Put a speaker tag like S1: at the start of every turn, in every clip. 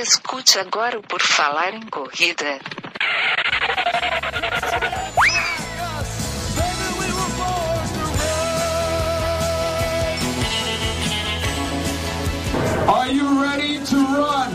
S1: Escute agora o Por Falar em Corrida.
S2: Are you ready to run?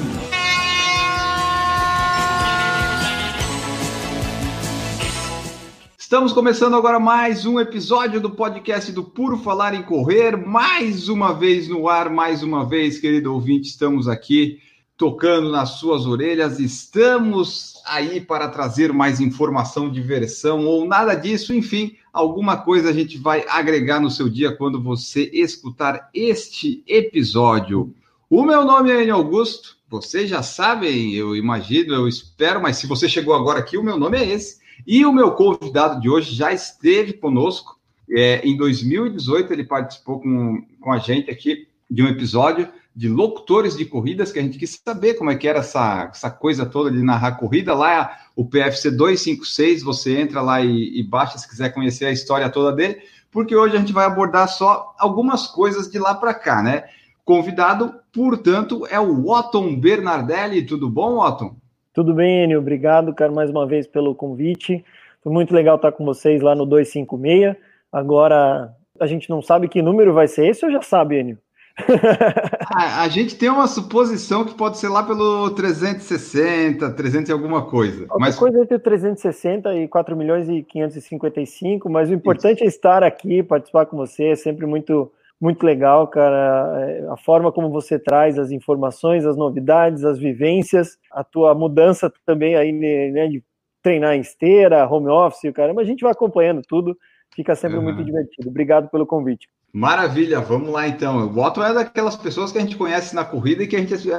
S2: Estamos começando agora mais um episódio do podcast do Puro Falar em Correr, mais uma vez no ar, mais uma vez, querido ouvinte, estamos aqui tocando nas suas orelhas, estamos aí para trazer mais informação, diversão ou nada disso, enfim, alguma coisa a gente vai agregar no seu dia quando você escutar este episódio. O meu nome é Enio Augusto, vocês já sabem, eu imagino, eu espero, mas se você chegou agora aqui, o meu nome é esse. E o meu convidado de hoje já esteve conosco. É, em 2018, ele participou com, com a gente aqui de um episódio de locutores de corridas, que a gente quis saber como é que era essa, essa coisa toda de narrar corrida. Lá, o PFC 256, você entra lá e, e baixa se quiser conhecer a história toda dele, porque hoje a gente vai abordar só algumas coisas de lá para cá, né? Convidado, portanto, é o Otton Bernardelli. Tudo bom, Otton?
S3: Tudo bem, Enio? Obrigado, cara, mais uma vez pelo convite. Foi muito legal estar com vocês lá no 256. Agora, a gente não sabe que número vai ser esse ou já sabe, Enio?
S2: a, a, gente tem uma suposição que pode ser lá pelo 360, 300 e alguma coisa.
S3: Alguma mas... coisa entre 360 e 4 milhões e 555, mas o importante Isso. é estar aqui, participar com você, é sempre muito muito legal, cara. É, a forma como você traz as informações, as novidades, as vivências, a tua mudança também aí, né, de treinar em esteira, home office, caramba, a gente vai acompanhando tudo, fica sempre uhum. muito divertido. Obrigado pelo convite.
S2: Maravilha, vamos lá então. O Otto é daquelas pessoas que a gente conhece na corrida e que a gente é,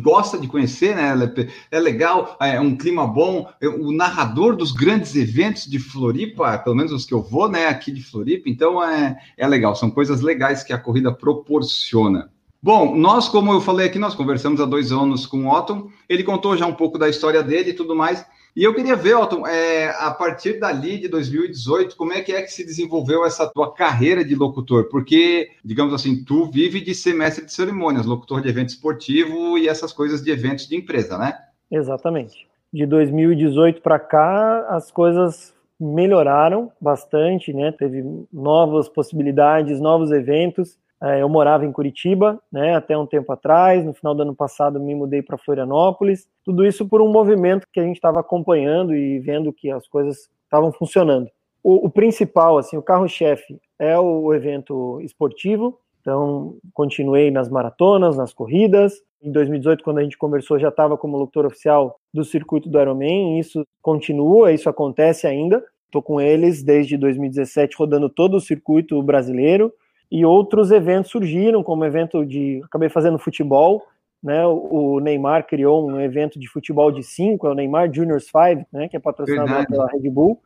S2: gosta de conhecer, né? É, é legal, é um clima bom. O narrador dos grandes eventos de Floripa, pelo menos os que eu vou, né, aqui de Floripa, então é, é legal, são coisas legais que a corrida proporciona. Bom, nós, como eu falei aqui, nós conversamos há dois anos com o Otton, ele contou já um pouco da história dele e tudo mais. E eu queria ver, Otton, é, a partir dali de 2018, como é que é que se desenvolveu essa tua carreira de locutor? Porque, digamos assim, tu vive de semestre de cerimônias, locutor de evento esportivo e essas coisas de eventos de empresa, né?
S3: Exatamente. De 2018 para cá, as coisas melhoraram bastante, né? Teve novas possibilidades, novos eventos. É, eu morava em Curitiba, né, até um tempo atrás. No final do ano passado, me mudei para Florianópolis. Tudo isso por um movimento que a gente estava acompanhando e vendo que as coisas estavam funcionando. O, o principal, assim, o carro-chefe é o evento esportivo. Então, continuei nas maratonas, nas corridas. Em 2018, quando a gente conversou, já estava como locutor oficial do circuito do Ironman. Isso continua, isso acontece ainda. Estou com eles desde 2017, rodando todo o circuito brasileiro e outros eventos surgiram, como evento de. Acabei fazendo futebol, né? O Neymar criou um evento de futebol de cinco, é o Neymar Juniors 5, né? Que é patrocinado Verdade. pela Red Bull.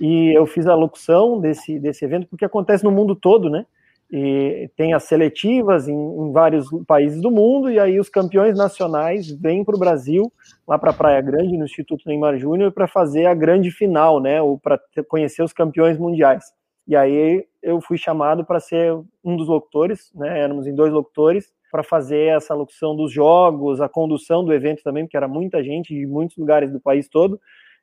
S3: E eu fiz a locução desse, desse evento, porque acontece no mundo todo, né? E tem as seletivas em, em, vários países do mundo, e aí os campeões nacionais vêm para o Brasil, lá para Praia Grande, no Instituto Neymar Júnior, para fazer a grande final, né? Ou para conhecer os campeões mundiais. E aí eu fui chamado para ser um dos locutores, né? Éramos em dois locutores para fazer essa locução dos jogos, a condução do evento também, porque era muita gente de muitos lugares do país todo.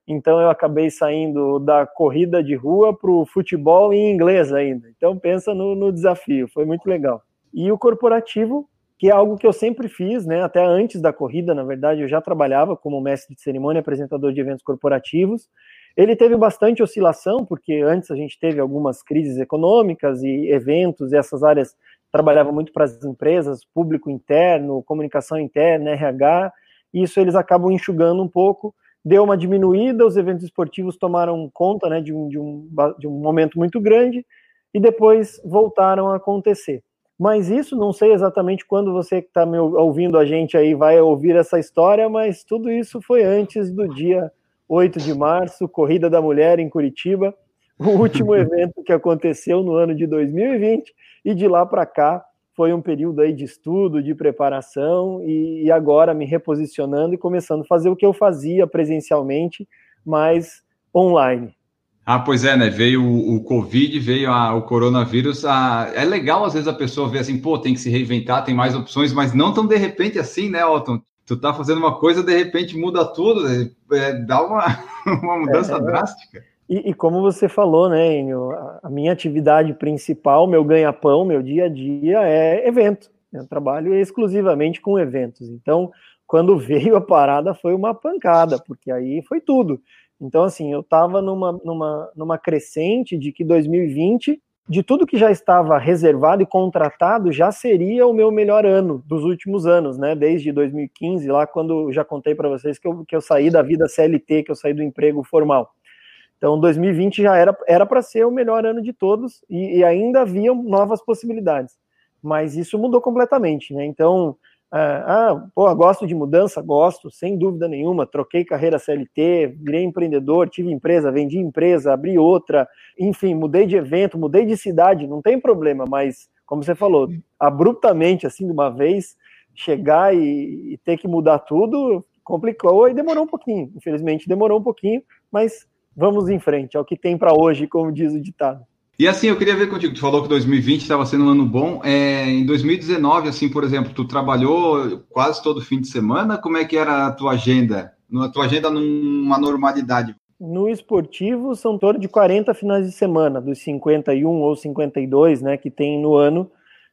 S3: Então eu acabei saindo da corrida de rua para o futebol em inglês ainda. Então pensa no, no, desafio, foi muito legal. E o corporativo, que é algo que eu sempre fiz, né? Até antes da corrida, na verdade, eu já trabalhava como mestre de cerimônia, apresentador de eventos corporativos. Ele teve bastante oscilação, porque antes a gente teve algumas crises econômicas e eventos, e essas áreas trabalhavam muito para as empresas, público interno, comunicação interna, RH, e isso eles acabam enxugando um pouco. Deu uma diminuída, os eventos esportivos tomaram conta né, de, um, de, um, de um momento muito grande, e depois voltaram a acontecer. Mas isso, não sei exatamente quando você que está ouvindo a gente aí vai ouvir essa história, mas tudo isso foi antes do dia 8 de março, Corrida da Mulher em Curitiba, o último evento que aconteceu no ano de 2020, e de lá para cá foi um período aí de estudo, de preparação, e, e, agora me reposicionando e começando a fazer o que eu fazia presencialmente, mas online.
S2: Ah, pois é, né? Veio o, o Covid, veio a, o coronavírus. A, é legal, às vezes, a pessoa ver assim, pô, tem que se reinventar, tem mais opções, mas não tão de repente assim, né, Otton? Tu tá fazendo uma coisa, de repente muda tudo, é, dá uma, uma mudança é, drástica.
S3: E, e, como você falou, né, Enio, a minha atividade principal, meu ganha-pão, meu dia a dia é evento. Eu trabalho exclusivamente com eventos. Então, quando veio a parada, foi uma pancada, porque aí foi tudo. Então, assim, eu estava numa, numa, numa crescente de que 2020, de tudo que já estava reservado e contratado, já seria o meu melhor ano dos últimos anos, né? Desde 2015, lá quando já contei para vocês que eu, que eu saí da vida CLT, que eu saí do emprego formal. Então, 2020 já era para ser o melhor ano de todos e, e ainda havia novas possibilidades. Mas isso mudou completamente, né? Então, ah, pô, gosto de mudança? Gosto, sem dúvida nenhuma. Troquei carreira CLT, virei empreendedor, tive empresa, vendi empresa, abri outra, enfim, mudei de evento, mudei de cidade, não tem problema, mas, como você falou, abruptamente, assim, de uma vez, chegar e, e ter que mudar tudo complicou e demorou um pouquinho. Infelizmente, demorou um pouquinho, mas vamos em frente, é o que tem para hoje, como diz o ditado.
S2: E assim, eu queria ver contigo, tu falou que 2020 estava sendo um ano bom. É, em 2019, assim, por exemplo, tu trabalhou quase todo fim de semana. Como é que era a tua agenda? A tua agenda numa normalidade?
S3: No esportivo, são torno de 40 finais de semana, dos 51 ou 52, né, que tem no ano.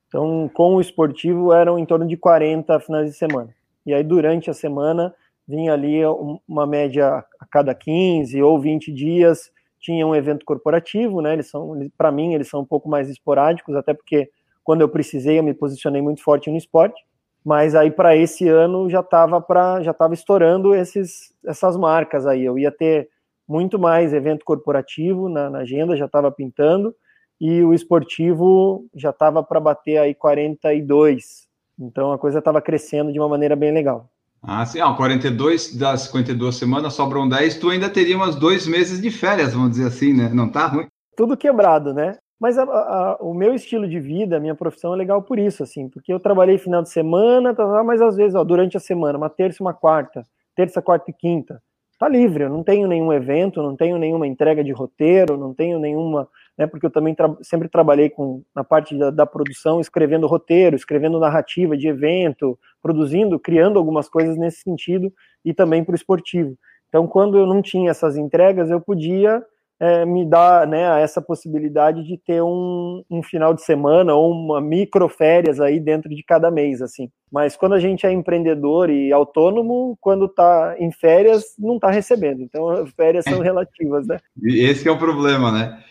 S3: Então, com o esportivo, eram em torno de 40 finais de semana. E aí, durante a semana, vinha ali uma média a cada 15 ou 20 dias, tinha um evento corporativo, né? Eles são, para mim, eles são um pouco mais esporádicos, até porque quando eu precisei, eu me posicionei muito forte no esporte. Mas aí para esse ano já estava para já estava estourando esses essas marcas aí. Eu ia ter muito mais evento corporativo na, na agenda, já estava pintando e o esportivo já estava para bater aí 42. Então a coisa estava crescendo de uma maneira bem legal.
S2: Ah, sim, ah, 42 das 52 semanas sobram 10, tu ainda teria umas dois meses de férias, vamos dizer assim, né? Não tá ruim?
S3: Tudo quebrado, né? Mas a, a, o meu estilo de vida, a minha profissão é legal por isso, assim, porque eu trabalhei final de semana, tá, tá, mas às vezes, ó, durante a semana, uma terça e uma quarta, terça, quarta e quinta, tá livre, eu não tenho nenhum evento, não tenho nenhuma entrega de roteiro, não tenho nenhuma, né, porque eu também tra sempre trabalhei com, na parte da, da, produção, escrevendo roteiro, escrevendo narrativa de evento, produzindo, criando algumas coisas nesse sentido, e também para o esportivo. Então, quando eu não tinha essas entregas, eu podia é, me dar né, essa possibilidade de ter um, um, final de semana ou uma micro férias aí dentro de cada mês, assim. Mas quando a gente é empreendedor e autônomo, quando está em férias, não está recebendo. Então, férias são relativas, né?
S2: Esse é o problema, né?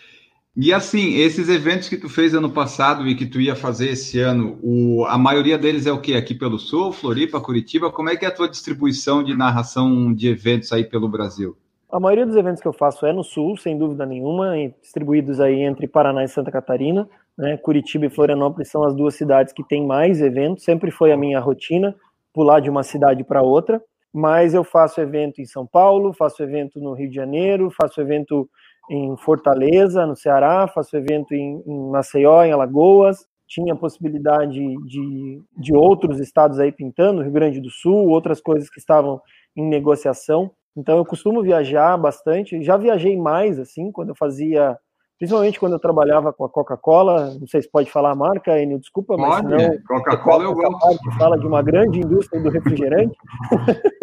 S2: E assim, esses eventos que tu fez ano passado e que tu ia fazer esse ano, o, a maioria deles é o que? Aqui pelo Sul, Floripa, Curitiba? Como é que é a tua distribuição de narração de eventos aí pelo Brasil?
S3: A maioria dos eventos que eu faço é no sul, sem dúvida nenhuma, distribuídos aí entre Paraná e Santa Catarina. Né? Curitiba e Florianópolis são as duas cidades que têm mais eventos. Sempre foi a minha rotina pular de uma cidade para outra. Mas eu faço evento em São Paulo, faço evento no Rio de Janeiro, faço evento em Fortaleza, no Ceará, faço evento em, em Maceió, em Alagoas. Tinha possibilidade de, de outros estados aí pintando, Rio Grande do Sul, outras coisas que estavam em negociação. Então eu costumo viajar bastante. Já viajei mais assim quando eu fazia, principalmente quando eu trabalhava com a Coca-Cola. Não sei se pode falar a marca, Enio, desculpa, mas
S2: pode. não. Coca-Cola eu gosto.
S3: Fala de uma grande indústria do refrigerante.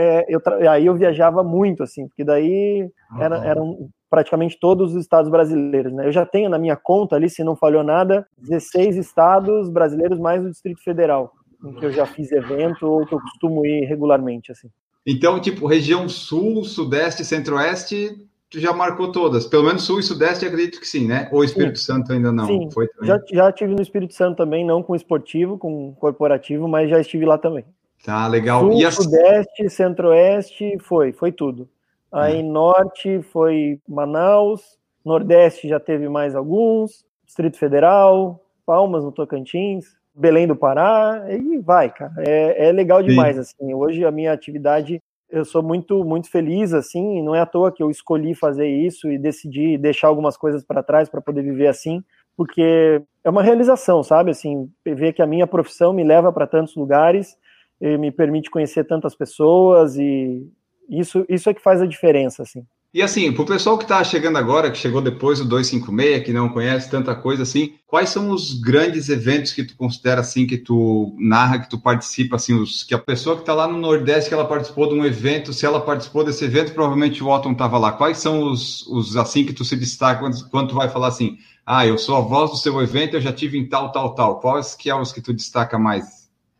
S3: é, eu aí eu viajava muito assim, porque daí era, eram praticamente todos os estados brasileiros, né? Eu já tenho na minha conta ali, se não falhou nada, 16 estados brasileiros mais o Distrito Federal, em que eu já fiz evento ou que eu costumo ir regularmente assim.
S2: Então, tipo, região sul, sudeste, centro-oeste, tu já marcou todas. Pelo menos sul e sudeste, acredito que sim, né? Ou Espírito sim. Santo ainda não?
S3: Sim, Foi já, já estive no Espírito Santo também, não com esportivo, com corporativo, mas já estive lá também.
S2: Tá, legal.
S3: Sul, e sudeste, centro-oeste, foi, foi tudo. Aí é. norte foi Manaus, nordeste já teve mais alguns, Distrito Federal, Palmas no Tocantins, Belém do Pará, e vai, cara. É, é legal demais, Sim. assim. Hoje a minha atividade, eu sou muito, muito feliz, assim, não é à toa que eu escolhi fazer isso e decidi deixar algumas coisas para trás para poder viver assim, porque é uma realização, sabe? Assim, ver que a minha profissão me leva para tantos lugares, me permite conhecer tantas pessoas e isso, isso é que faz a diferença, assim.
S2: E assim, para o pessoal que está chegando agora, que chegou depois do 256, que não conhece tanta coisa assim, quais são os grandes eventos que tu considera assim, que tu narra, que tu participa, assim, os, que a pessoa que está lá no Nordeste, que ela participou de um evento, se ela participou desse evento, provavelmente o Otton estava lá. Quais são os, os assim que tu se destaca quando, quando tu vai falar assim, ah, eu sou a voz do seu evento, eu já tive em tal, tal, tal. Quais que é os que tu destaca mais?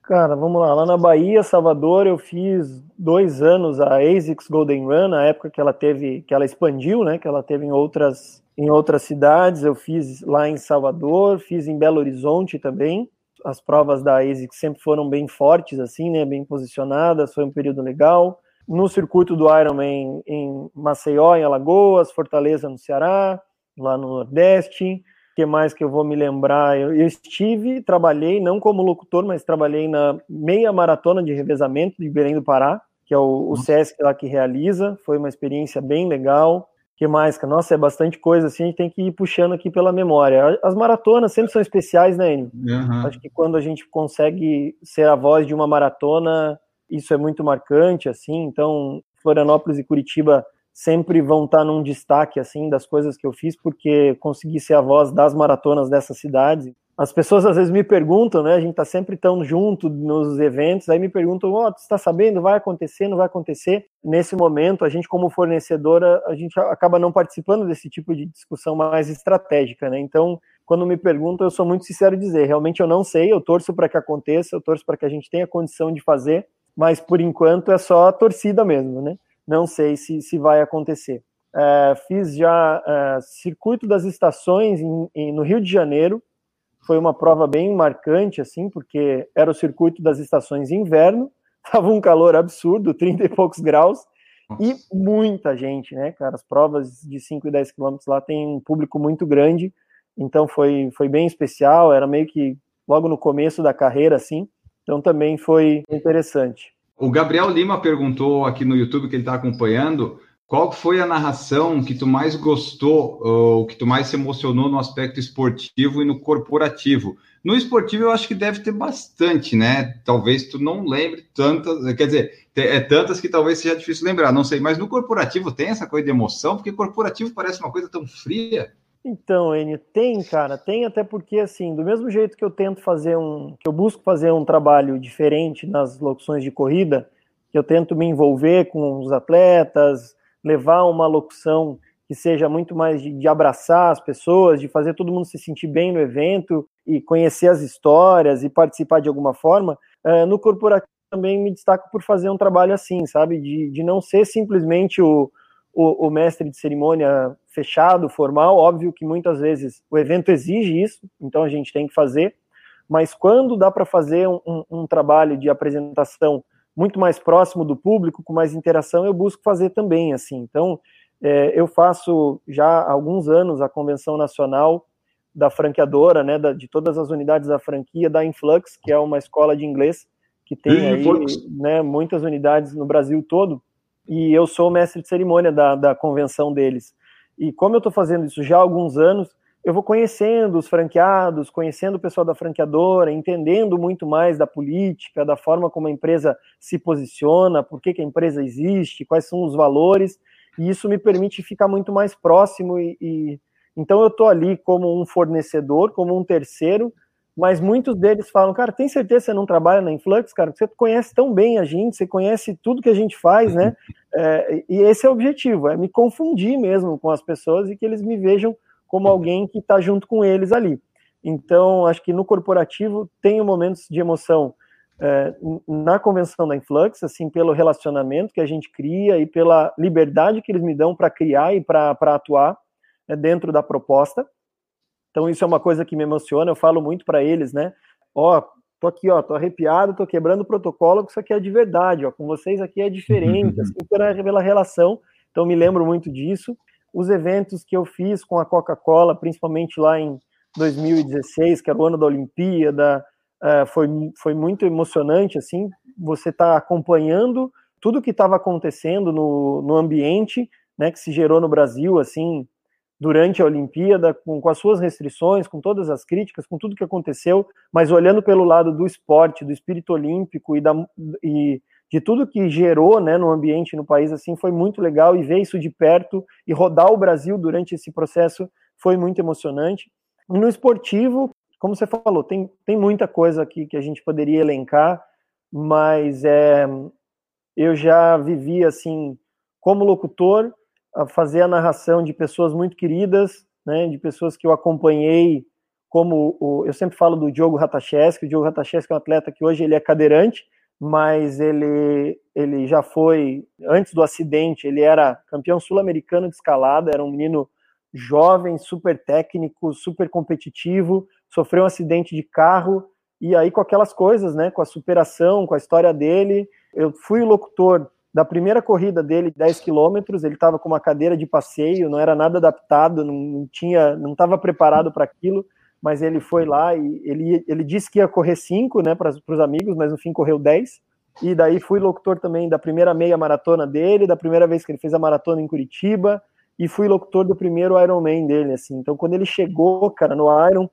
S3: Cara, vamos lá. Lá na Bahia, Salvador, eu fiz dois anos a ASICS Golden Run, na época que ela teve, que ela expandiu, né? Que ela teve em outras, em outras cidades. Eu fiz lá em Salvador, fiz em Belo Horizonte também. As provas da ASICS sempre foram bem fortes, assim, né? Bem posicionadas. Foi um período legal. No circuito do Ironman em Maceió, em Alagoas, Fortaleza, no Ceará, lá no Nordeste que mais que eu vou me lembrar? Eu, eu, estive, trabalhei, não como locutor, mas trabalhei na meia maratona de revezamento de Belém do Pará, que é o, o SESC lá que realiza. Foi uma experiência bem legal. que mais? Nossa, é bastante coisa assim, a gente tem que ir puxando aqui pela memória. As maratonas sempre são especiais, né, Enio? Uhum. Acho que quando a gente consegue ser a voz de uma maratona, isso é muito marcante, assim. Então, Florianópolis e Curitiba sempre vão estar num destaque assim das coisas que eu fiz porque consegui ser a voz das maratonas dessas cidades. As pessoas às vezes me perguntam, né? A gente está sempre tão junto nos eventos, aí me perguntam: "Ó, oh, tu está sabendo? Vai acontecer? Não vai acontecer?" Nesse momento, a gente como fornecedora, a gente acaba não participando desse tipo de discussão mais estratégica, né? Então, quando me perguntam, eu sou muito sincero em dizer, realmente eu não sei, eu torço para que aconteça, eu torço para que a gente tenha condição de fazer, mas por enquanto é só a torcida mesmo, né? Não sei se, se vai acontecer. É, fiz já é, circuito das estações em, em, no Rio de Janeiro, foi uma prova bem marcante, assim, porque era o circuito das estações inverno, estava um calor absurdo, 30 e poucos graus, e muita gente, né, cara? As provas de 5 e 10 quilômetros lá tem um público muito grande, então foi, foi bem especial, era meio que logo no começo da carreira, assim, então também foi interessante.
S2: O Gabriel Lima perguntou aqui no YouTube que ele está acompanhando qual foi a narração que tu mais gostou, ou que tu mais se emocionou no aspecto esportivo e no corporativo? No esportivo eu acho que deve ter bastante, né? Talvez tu não lembre tantas, quer dizer, é tantas que talvez seja difícil lembrar, não sei. Mas no corporativo tem essa coisa de emoção, porque corporativo parece uma coisa tão fria.
S3: Então, Enio, tem, cara, tem até porque, assim, do mesmo jeito que eu tento fazer um, que eu busco fazer um trabalho diferente nas locuções de corrida, que eu tento me envolver com os atletas, levar uma locução que seja muito mais de, de abraçar as pessoas, de fazer todo mundo se sentir bem no evento e conhecer as histórias e participar de alguma forma, uh, no corporativo também me destaco por fazer um trabalho assim, sabe, de, de não ser simplesmente o, o, o, mestre de cerimônia fechado, formal. Óbvio que muitas vezes o evento exige isso, então a gente tem que fazer. Mas quando dá para fazer um, um, um, trabalho de apresentação muito mais próximo do público, com mais interação, eu busco fazer também. assim. Então, é, eu faço já há alguns anos a convenção nacional da franqueadora, né, da, de todas as unidades da franquia da Influx, que é uma escola de inglês que tem aí, né, muitas unidades no Brasil todo e eu sou mestre de cerimônia da, da convenção deles. E como eu estou fazendo isso já há alguns anos, eu vou conhecendo os franqueados, conhecendo o pessoal da franqueadora, entendendo muito mais da política, da forma como a empresa se posiciona, por que, que a empresa existe, quais são os valores, e isso me permite ficar muito mais próximo. E, e... então eu estou ali como um fornecedor, como um terceiro, mas muitos deles falam, cara, tem certeza que você não trabalha na Influx, cara? Você conhece tão bem a gente, você conhece tudo que a gente faz, né? É, e esse é o objetivo, é me confundir mesmo com as pessoas e que eles me vejam como alguém que está junto com eles ali. Então, acho que no corporativo tem momentos de emoção é, na convenção da Influx, assim, pelo relacionamento que a gente cria e pela liberdade que eles me dão para criar e para atuar é, dentro da proposta. Então isso é uma coisa que me emociona, eu falo muito para eles, né? Ó, tô aqui, ó, tô arrepiado, tô quebrando o protocolo, que isso aqui é de verdade, ó, com vocês aqui é diferente, assim, pela, pela relação, então me lembro muito disso. Os eventos que eu fiz com a Coca-Cola, principalmente lá em 2016, que era o ano da Olimpíada, uh, foi, foi muito emocionante, assim, você tá acompanhando tudo que estava acontecendo no, no ambiente, né, que se gerou no Brasil, assim, durante a Olimpíada, com, com, as suas restrições, com todas as críticas, com tudo que aconteceu, mas olhando pelo lado do esporte, do espírito olímpico e, da, e de tudo que gerou né, no ambiente no país assim foi muito legal e ver isso de perto e rodar o Brasil durante esse processo foi muito emocionante. E no esportivo, como você falou, tem, tem muita coisa aqui que a gente poderia elencar, mas é, eu já vivi assim como locutor a fazer a narração de pessoas muito queridas, né, de pessoas que eu acompanhei, como o, eu sempre falo do Diogo Ratacheski, o Diogo Ratacheski é um atleta que hoje ele é cadeirante, mas ele, ele já foi, antes do acidente, ele era campeão sul-americano de escalada, era um menino jovem, super técnico, super competitivo, sofreu um acidente de carro, e aí com aquelas coisas, né, com a superação, com a história dele, eu fui o locutor da primeira corrida dele, 10 quilômetros, ele estava com uma cadeira de passeio, não era nada adaptado, não tinha, não estava preparado para aquilo, mas ele foi lá e ele, ele disse que ia correr 5, né, para os amigos, mas no fim correu 10. E daí fui locutor também da primeira meia maratona dele, da primeira vez que ele fez a maratona em Curitiba, e fui locutor do primeiro Ironman dele, assim. Então, quando ele chegou, cara, no Iron,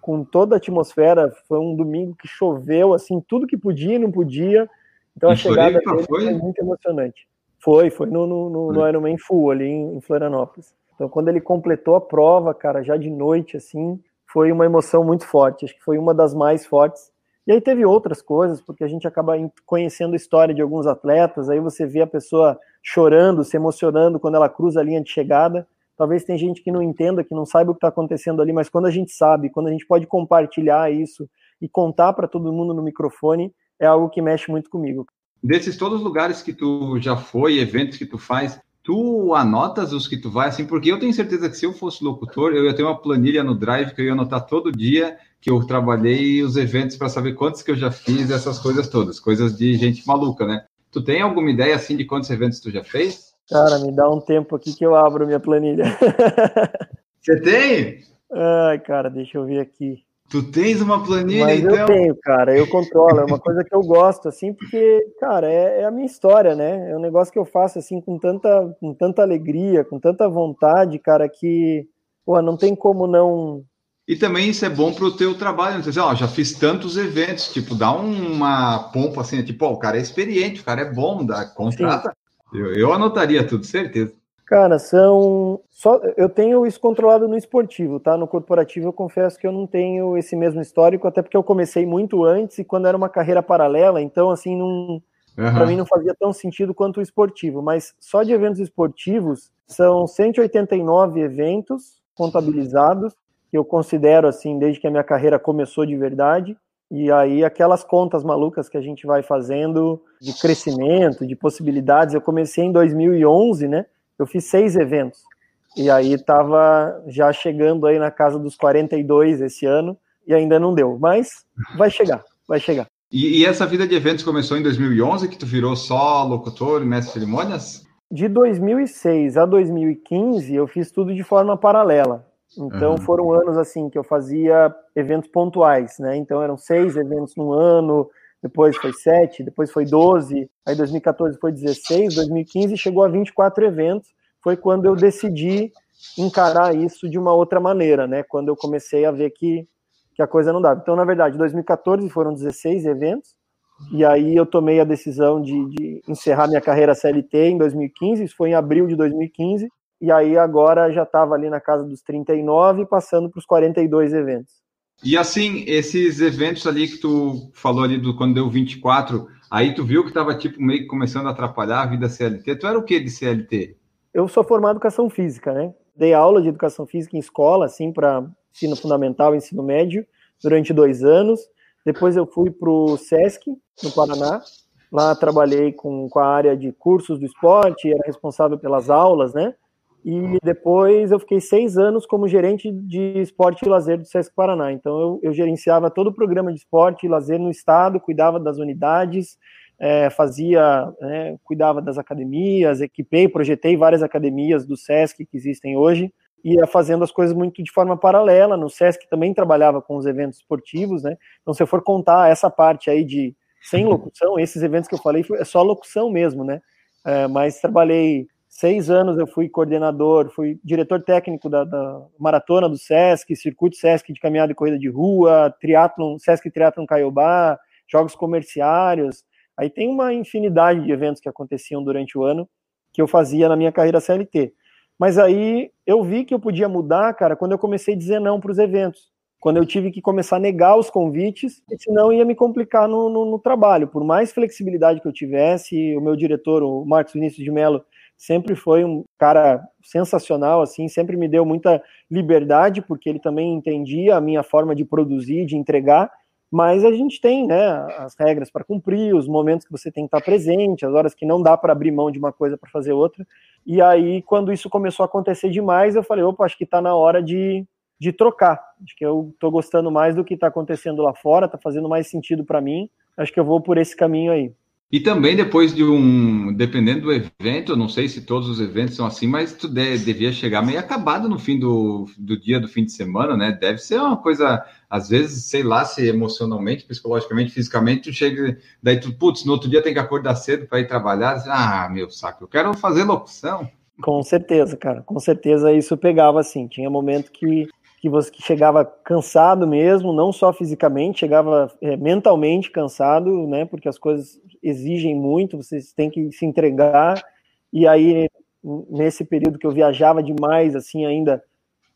S3: com toda a atmosfera, foi um domingo que choveu, assim, tudo que podia e não podia. Então, a chegada dele foi? foi muito emocionante. Foi, foi no, no, no, no Ironman Full, ali em, em Florianópolis. Então, quando ele completou a prova, cara, já de noite, assim, foi uma emoção muito forte, acho que foi uma das mais fortes. E aí teve outras coisas, porque a gente acaba conhecendo a história de alguns atletas, aí você vê a pessoa chorando, se emocionando quando ela cruza a linha de chegada. Talvez tem gente que não entenda, que não saiba o que está acontecendo ali, mas quando a gente sabe, quando a gente pode compartilhar isso e contar para todo mundo no microfone, é algo que mexe muito comigo.
S2: Desses todos os lugares que tu já foi, eventos que tu faz, Tu anotas os que tu vai, assim, porque eu tenho certeza que se eu fosse locutor, eu ia ter uma planilha no Drive que eu ia anotar todo dia que eu trabalhei os eventos para saber quantos que eu já fiz, essas coisas todas, coisas de gente maluca, né? Tu tem alguma ideia, assim, de quantos eventos tu já fez?
S3: Cara, me dá um tempo aqui que eu abro minha planilha.
S2: Você tem?
S3: Ai, cara, deixa eu ver aqui.
S2: Tu tens uma planilha, Mas
S3: então? eu tenho, cara, eu controlo, é uma coisa que eu gosto, assim, porque, cara, é, é, a minha história, né? É um negócio que eu faço, assim, com tanta, com tanta alegria, com tanta vontade, cara, que, pô, não tem como não...
S2: E também isso é bom pro teu trabalho, não sei, ó, já fiz tantos eventos, tipo, dá uma pompa, assim, tipo, ó, o cara é experiente, o cara é bom, dá, contrata. Eu, eu anotaria tudo, certeza.
S3: Cara, são só eu tenho isso controlado no esportivo, tá? No corporativo eu confesso que eu não tenho esse mesmo histórico, até porque eu comecei muito antes e quando era uma carreira paralela, então assim não uhum. para mim não fazia tão sentido quanto o esportivo, mas só de eventos esportivos são 189 eventos contabilizados que eu considero assim desde que a minha carreira começou de verdade. E aí aquelas contas malucas que a gente vai fazendo de crescimento, de possibilidades. Eu comecei em 2011, né? Eu fiz seis eventos. E aí estava já chegando aí na casa dos 42 esse ano e ainda não deu, mas vai chegar, vai chegar.
S2: E, e essa vida de eventos começou em 2011, que tu virou só locutor e mestre de cerimônias?
S3: De 2006 a 2015 eu fiz tudo de forma paralela. Então uhum. foram anos assim que eu fazia eventos pontuais, né? Então eram seis eventos no ano, depois foi 7, depois foi 12, aí 2014 foi 16, 2015 chegou a 24 eventos. Foi quando eu decidi encarar isso de uma outra maneira, né? Quando eu comecei a ver que, que a coisa não dava. Então, na verdade, 2014 foram 16 eventos, e aí eu tomei a decisão de, de encerrar minha carreira CLT em 2015, isso foi em abril de 2015, e aí agora já estava ali na casa dos 39, passando para os 42 eventos.
S2: E assim, esses eventos ali que tu falou ali do quando deu 24, aí tu viu que estava tipo meio que começando a atrapalhar a vida CLT. Tu era o que de CLT?
S3: Eu sou formado em educação física, né? Dei aula de educação física em escola, assim, para ensino fundamental ensino médio, durante dois anos. Depois eu fui para o SESC, no Paraná. Lá trabalhei com, com a área de cursos do esporte, era responsável pelas aulas, né? E depois eu fiquei seis anos como gerente de esporte e lazer do Sesc Paraná. Então eu, eu gerenciava todo o programa de esporte e lazer no estado, cuidava das unidades, é, fazia, né, cuidava das academias, equipei, projetei várias academias do Sesc que existem hoje, ia fazendo as coisas muito de forma paralela. No Sesc também trabalhava com os eventos esportivos, né? Então se eu for contar essa parte aí de sem locução, esses eventos que eu falei é só locução mesmo, né? É, mas trabalhei seis anos eu fui coordenador, fui diretor técnico da, da, maratona do Sesc, circuito Sesc de caminhada e corrida de rua, triatlon, Sesc Triatlon Caiobá, jogos comerciários. Aí tem uma infinidade de eventos que aconteciam durante o ano que eu fazia na minha carreira CLT. Mas aí eu vi que eu podia mudar, cara, quando eu comecei a dizer não para os eventos. Quando eu tive que começar a negar os convites, senão ia me complicar no, no, no, trabalho. Por mais flexibilidade que eu tivesse, o meu diretor, o Marcos Vinícius de Mello, sempre foi um cara sensacional, assim, sempre me deu muita liberdade, porque ele também entendia a minha forma de produzir, de entregar, mas a gente tem né, as regras para cumprir, os momentos que você tem que estar presente, as horas que não dá para abrir mão de uma coisa para fazer outra. E aí, quando isso começou a acontecer demais, eu falei, opa, acho que está na hora de, de trocar. Acho que eu estou gostando mais do que está acontecendo lá fora, está fazendo mais sentido para mim. Acho que eu vou por esse caminho aí.
S2: E também depois de um, dependendo do evento, eu não sei se todos os eventos são assim, mas tu de, devia chegar meio acabado no fim do, do dia do fim de semana, né? Deve ser uma coisa, às vezes, sei lá, se emocionalmente, psicologicamente, fisicamente, tu chega, daí tu, putz, no outro dia tem que acordar cedo para ir trabalhar, ah, meu saco, eu quero fazer locução.
S3: Com certeza, cara, com certeza isso pegava assim. Tinha momento que que você que chegava cansado mesmo, não só fisicamente, chegava é, mentalmente cansado, né? Porque as coisas exigem muito, vocês têm que se entregar. E aí, nesse período que eu viajava demais, assim, ainda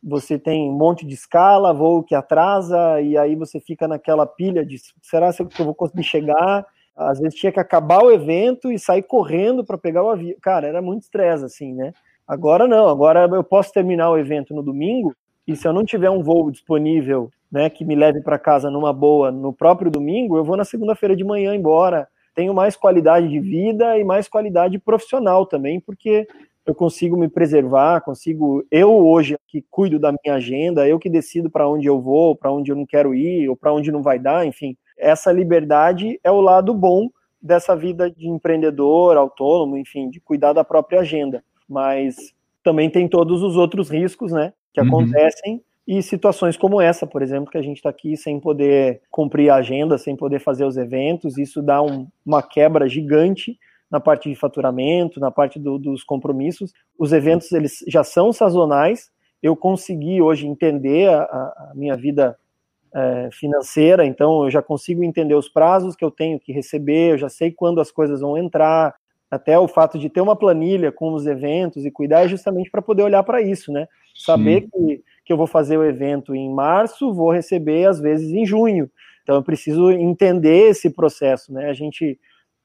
S3: você tem um monte de escala, voo que atrasa, e aí você fica naquela pilha de será que eu vou conseguir chegar? Às vezes tinha que acabar o evento e sair correndo para pegar o avião. Cara, era muito estresse, assim, né? Agora não, agora eu posso terminar o evento no domingo, e se eu não tiver um voo disponível, né, que me leve para casa numa boa no próprio domingo, eu vou na segunda-feira de manhã embora tenho mais qualidade de vida e mais qualidade profissional também, porque eu consigo me preservar, consigo eu hoje que cuido da minha agenda, eu que decido para onde eu vou, para onde eu não quero ir ou para onde não vai dar, enfim. Essa liberdade é o lado bom dessa vida de empreendedor, autônomo, enfim, de cuidar da própria agenda. Mas também tem todos os outros riscos, né, que uhum. acontecem e situações como essa, por exemplo, que a gente está aqui sem poder cumprir a agenda, sem poder fazer os eventos, isso dá um, uma quebra gigante na parte de faturamento, na parte do, dos compromissos. Os eventos eles já são sazonais. Eu consegui hoje entender a, a minha vida é, financeira, então eu já consigo entender os prazos que eu tenho que receber, eu já sei quando as coisas vão entrar. Até o fato de ter uma planilha com os eventos e cuidar é justamente para poder olhar para isso, né? Saber Sim. que que eu vou fazer o evento em março, vou receber às vezes em junho. Então eu preciso entender esse processo, né? A gente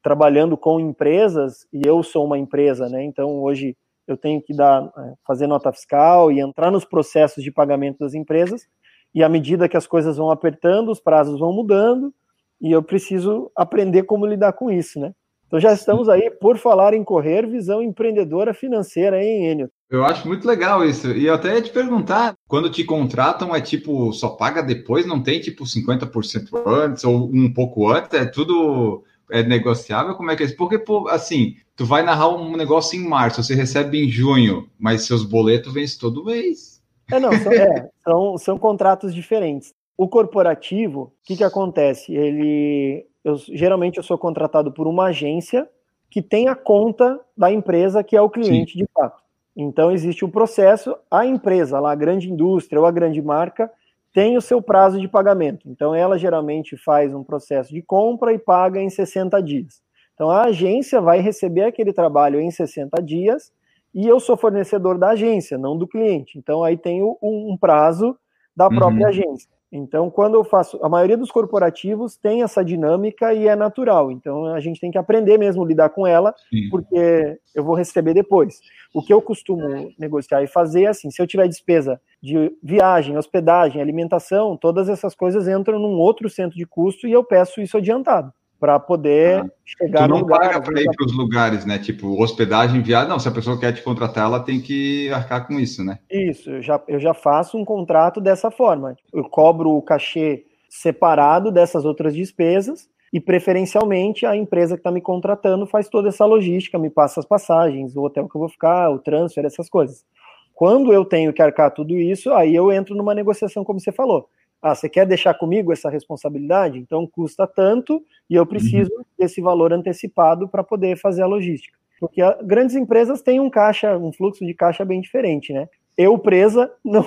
S3: trabalhando com empresas e eu sou uma empresa, né? Então hoje eu tenho que dar é, fazer nota fiscal e entrar nos processos de pagamento das empresas. E à medida que as coisas vão apertando, os prazos vão mudando e eu preciso aprender como lidar com isso, né? Então já estamos aí por falar em correr, visão empreendedora financeira, hein, Enio?
S2: Eu acho muito legal isso. E eu até ia te perguntar, quando te contratam, é tipo, só paga depois? Não tem tipo 50% antes ou um pouco antes? É tudo é negociável? Como é que é isso? Porque, assim, tu vai narrar um negócio em março, você recebe em junho, mas seus boletos vencem todo mês.
S3: É, não, são, é, são, são contratos diferentes. O corporativo, o que, que acontece? Ele, eu, geralmente eu sou contratado por uma agência que tem a conta da empresa que é o cliente Sim. de fato. Então, existe um processo, a empresa, lá, a grande indústria ou a grande marca, tem o seu prazo de pagamento. Então, ela geralmente faz um processo de compra e paga em 60 dias. Então, a agência vai receber aquele trabalho em 60 dias e eu sou fornecedor da agência, não do cliente. Então, aí tem um prazo da própria uhum. agência. Então, quando eu faço, a maioria dos corporativos tem essa dinâmica e é natural. Então, a gente tem que aprender mesmo a lidar com ela, Sim. porque eu vou receber depois. O que eu costumo negociar e fazer é assim: se eu tiver despesa de viagem, hospedagem, alimentação, todas essas coisas entram num outro centro de custo e eu peço isso adiantado para poder ah, chegar
S2: tu não no lugar. paga para ir para os lugares, né? Tipo, hospedagem, viagem. Não, se a pessoa quer te contratar, ela tem que arcar com isso, né?
S3: Isso, eu já, eu já faço um contrato dessa forma. Eu cobro o cachê separado dessas outras despesas e, preferencialmente, a empresa que está me contratando faz toda essa logística, me passa as passagens, o hotel que eu vou ficar, o transfer, essas coisas. Quando eu tenho que arcar tudo isso, aí eu entro numa negociação, como você falou. Ah, você quer deixar comigo essa responsabilidade? Então custa tanto e eu preciso uhum. desse valor antecipado para poder fazer a logística. Porque a, grandes empresas têm um caixa, um fluxo de caixa bem diferente, né? Eu, presa, não,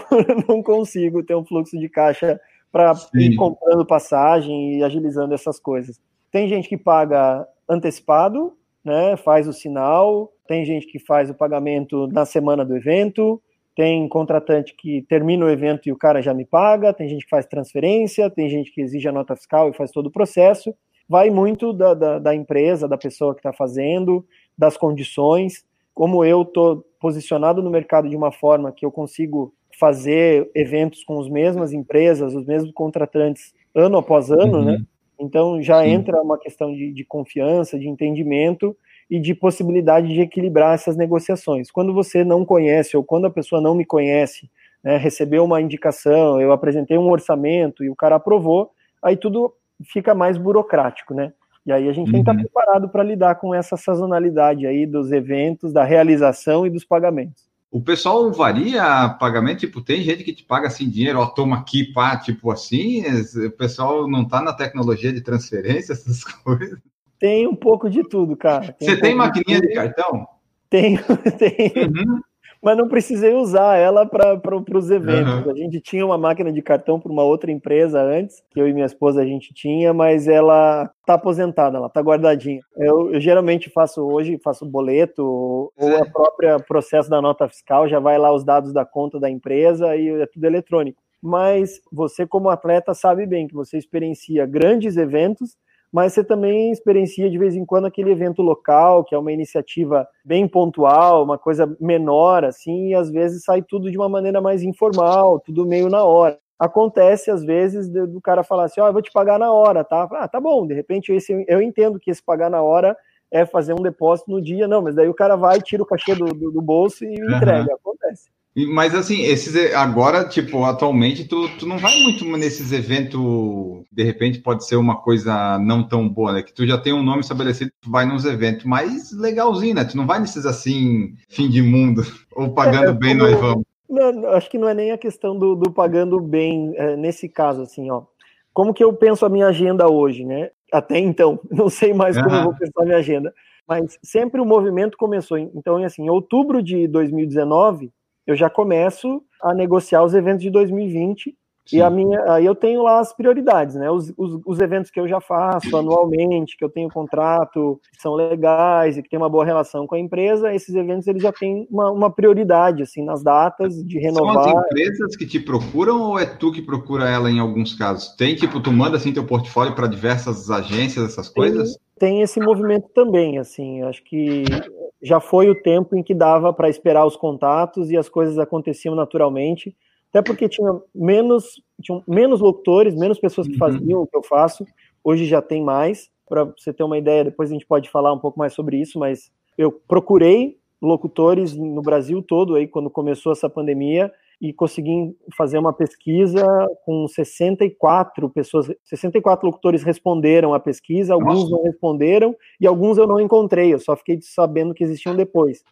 S3: não consigo ter um fluxo de caixa para ir comprando passagem e agilizando essas coisas. Tem gente que paga antecipado, né? Faz o sinal. Tem gente que faz o pagamento na semana do evento. Tem contratante que termina o evento e o cara já me paga. Tem gente que faz transferência. Tem gente que exige a nota fiscal e faz todo o processo. Vai muito da, da, da empresa, da pessoa que está fazendo, das condições. Como eu estou posicionado no mercado de uma forma que eu consigo fazer eventos com as mesmas empresas, os mesmos contratantes, ano após ano, uhum. né? Então já Sim. entra uma questão de, de, confiança, de entendimento e de possibilidade de equilibrar essas negociações. Quando você não conhece ou quando a pessoa não me conhece, né, recebeu uma indicação, eu apresentei um orçamento e o cara aprovou, aí tudo fica mais burocrático, né? E aí a gente uhum. tem que estar uhum. preparado para lidar com essa sazonalidade aí dos eventos, da realização e dos pagamentos.
S2: O pessoal varia pagamento, tipo, tem gente que te paga assim dinheiro, ó, toma aqui, pá, tipo assim, o pessoal não tá na tecnologia de transferência, essas coisas.
S3: Tem um pouco de tudo, cara.
S2: Tem Você um tem maquininha de, de, cartão?
S3: Tenho, tenho. Uhum mas não precisei usar ela para os eventos. Uhum. A gente tinha uma máquina de cartão para uma outra empresa antes, que eu e minha esposa a gente tinha, mas ela está aposentada, ela está guardadinha. Eu, eu, geralmente faço hoje, faço boleto, ou a própria processo da nota fiscal, já vai lá os dados da conta da empresa e é tudo eletrônico. Mas você, como atleta, sabe bem que você experiencia grandes eventos mas você também experiencia de vez em quando aquele evento local, que é uma iniciativa bem pontual, uma coisa menor, assim, e às vezes sai tudo de uma maneira mais informal, tudo meio na hora. Acontece, às vezes, do cara falar assim, ó, oh, eu vou te pagar na hora, tá? Ah, tá bom, de repente esse, eu entendo que esse pagar na hora é fazer um depósito no dia, não, mas daí o cara vai, tira o cachê do, do, do bolso e uhum. entrega, acontece.
S2: Mas assim, esses agora, tipo, atualmente, tu, tu não vai muito nesses eventos, de repente pode ser uma coisa não tão boa, né? Que tu já tem um nome estabelecido, tu vai nos eventos mais legalzinho, né? Tu não vai nesses assim, fim de mundo, ou pagando é, bem, como... nós vamos.
S3: Não, acho que não é nem a questão do, do pagando bem é, nesse caso, assim, ó. Como que eu penso a minha agenda hoje, né? Até então, não sei mais como uhum. eu vou pensar a minha agenda. Mas sempre o movimento começou. Então, assim, em outubro de 2019, eu já começo a negociar os eventos de 2020 Sim. e a minha, aí eu tenho lá as prioridades, né? Os, os, os, eventos que eu já faço anualmente, que eu tenho contrato, que são legais e que tem uma boa relação com a empresa, esses eventos eles já têm uma, uma prioridade assim nas datas de renovar.
S2: São as empresas que te procuram ou é tu que procura ela em alguns casos? Tem tipo tu manda assim teu portfólio para diversas agências, essas coisas?
S3: Tem, tem esse movimento também, assim, acho que já foi o tempo em que dava para esperar os contatos e as coisas aconteciam naturalmente, até porque tinha menos, tinha menos locutores, menos pessoas que uhum. faziam uhum. o que eu faço, hoje já tem mais. Para você ter uma ideia, depois a gente pode falar um pouco mais sobre isso, mas eu procurei locutores no Brasil todo aí quando começou essa pandemia e consegui fazer uma pesquisa com 64 pessoas, 64 locutores responderam a pesquisa, alguns Nossa. não responderam e alguns eu não encontrei, eu só fiquei sabendo que existiam depois.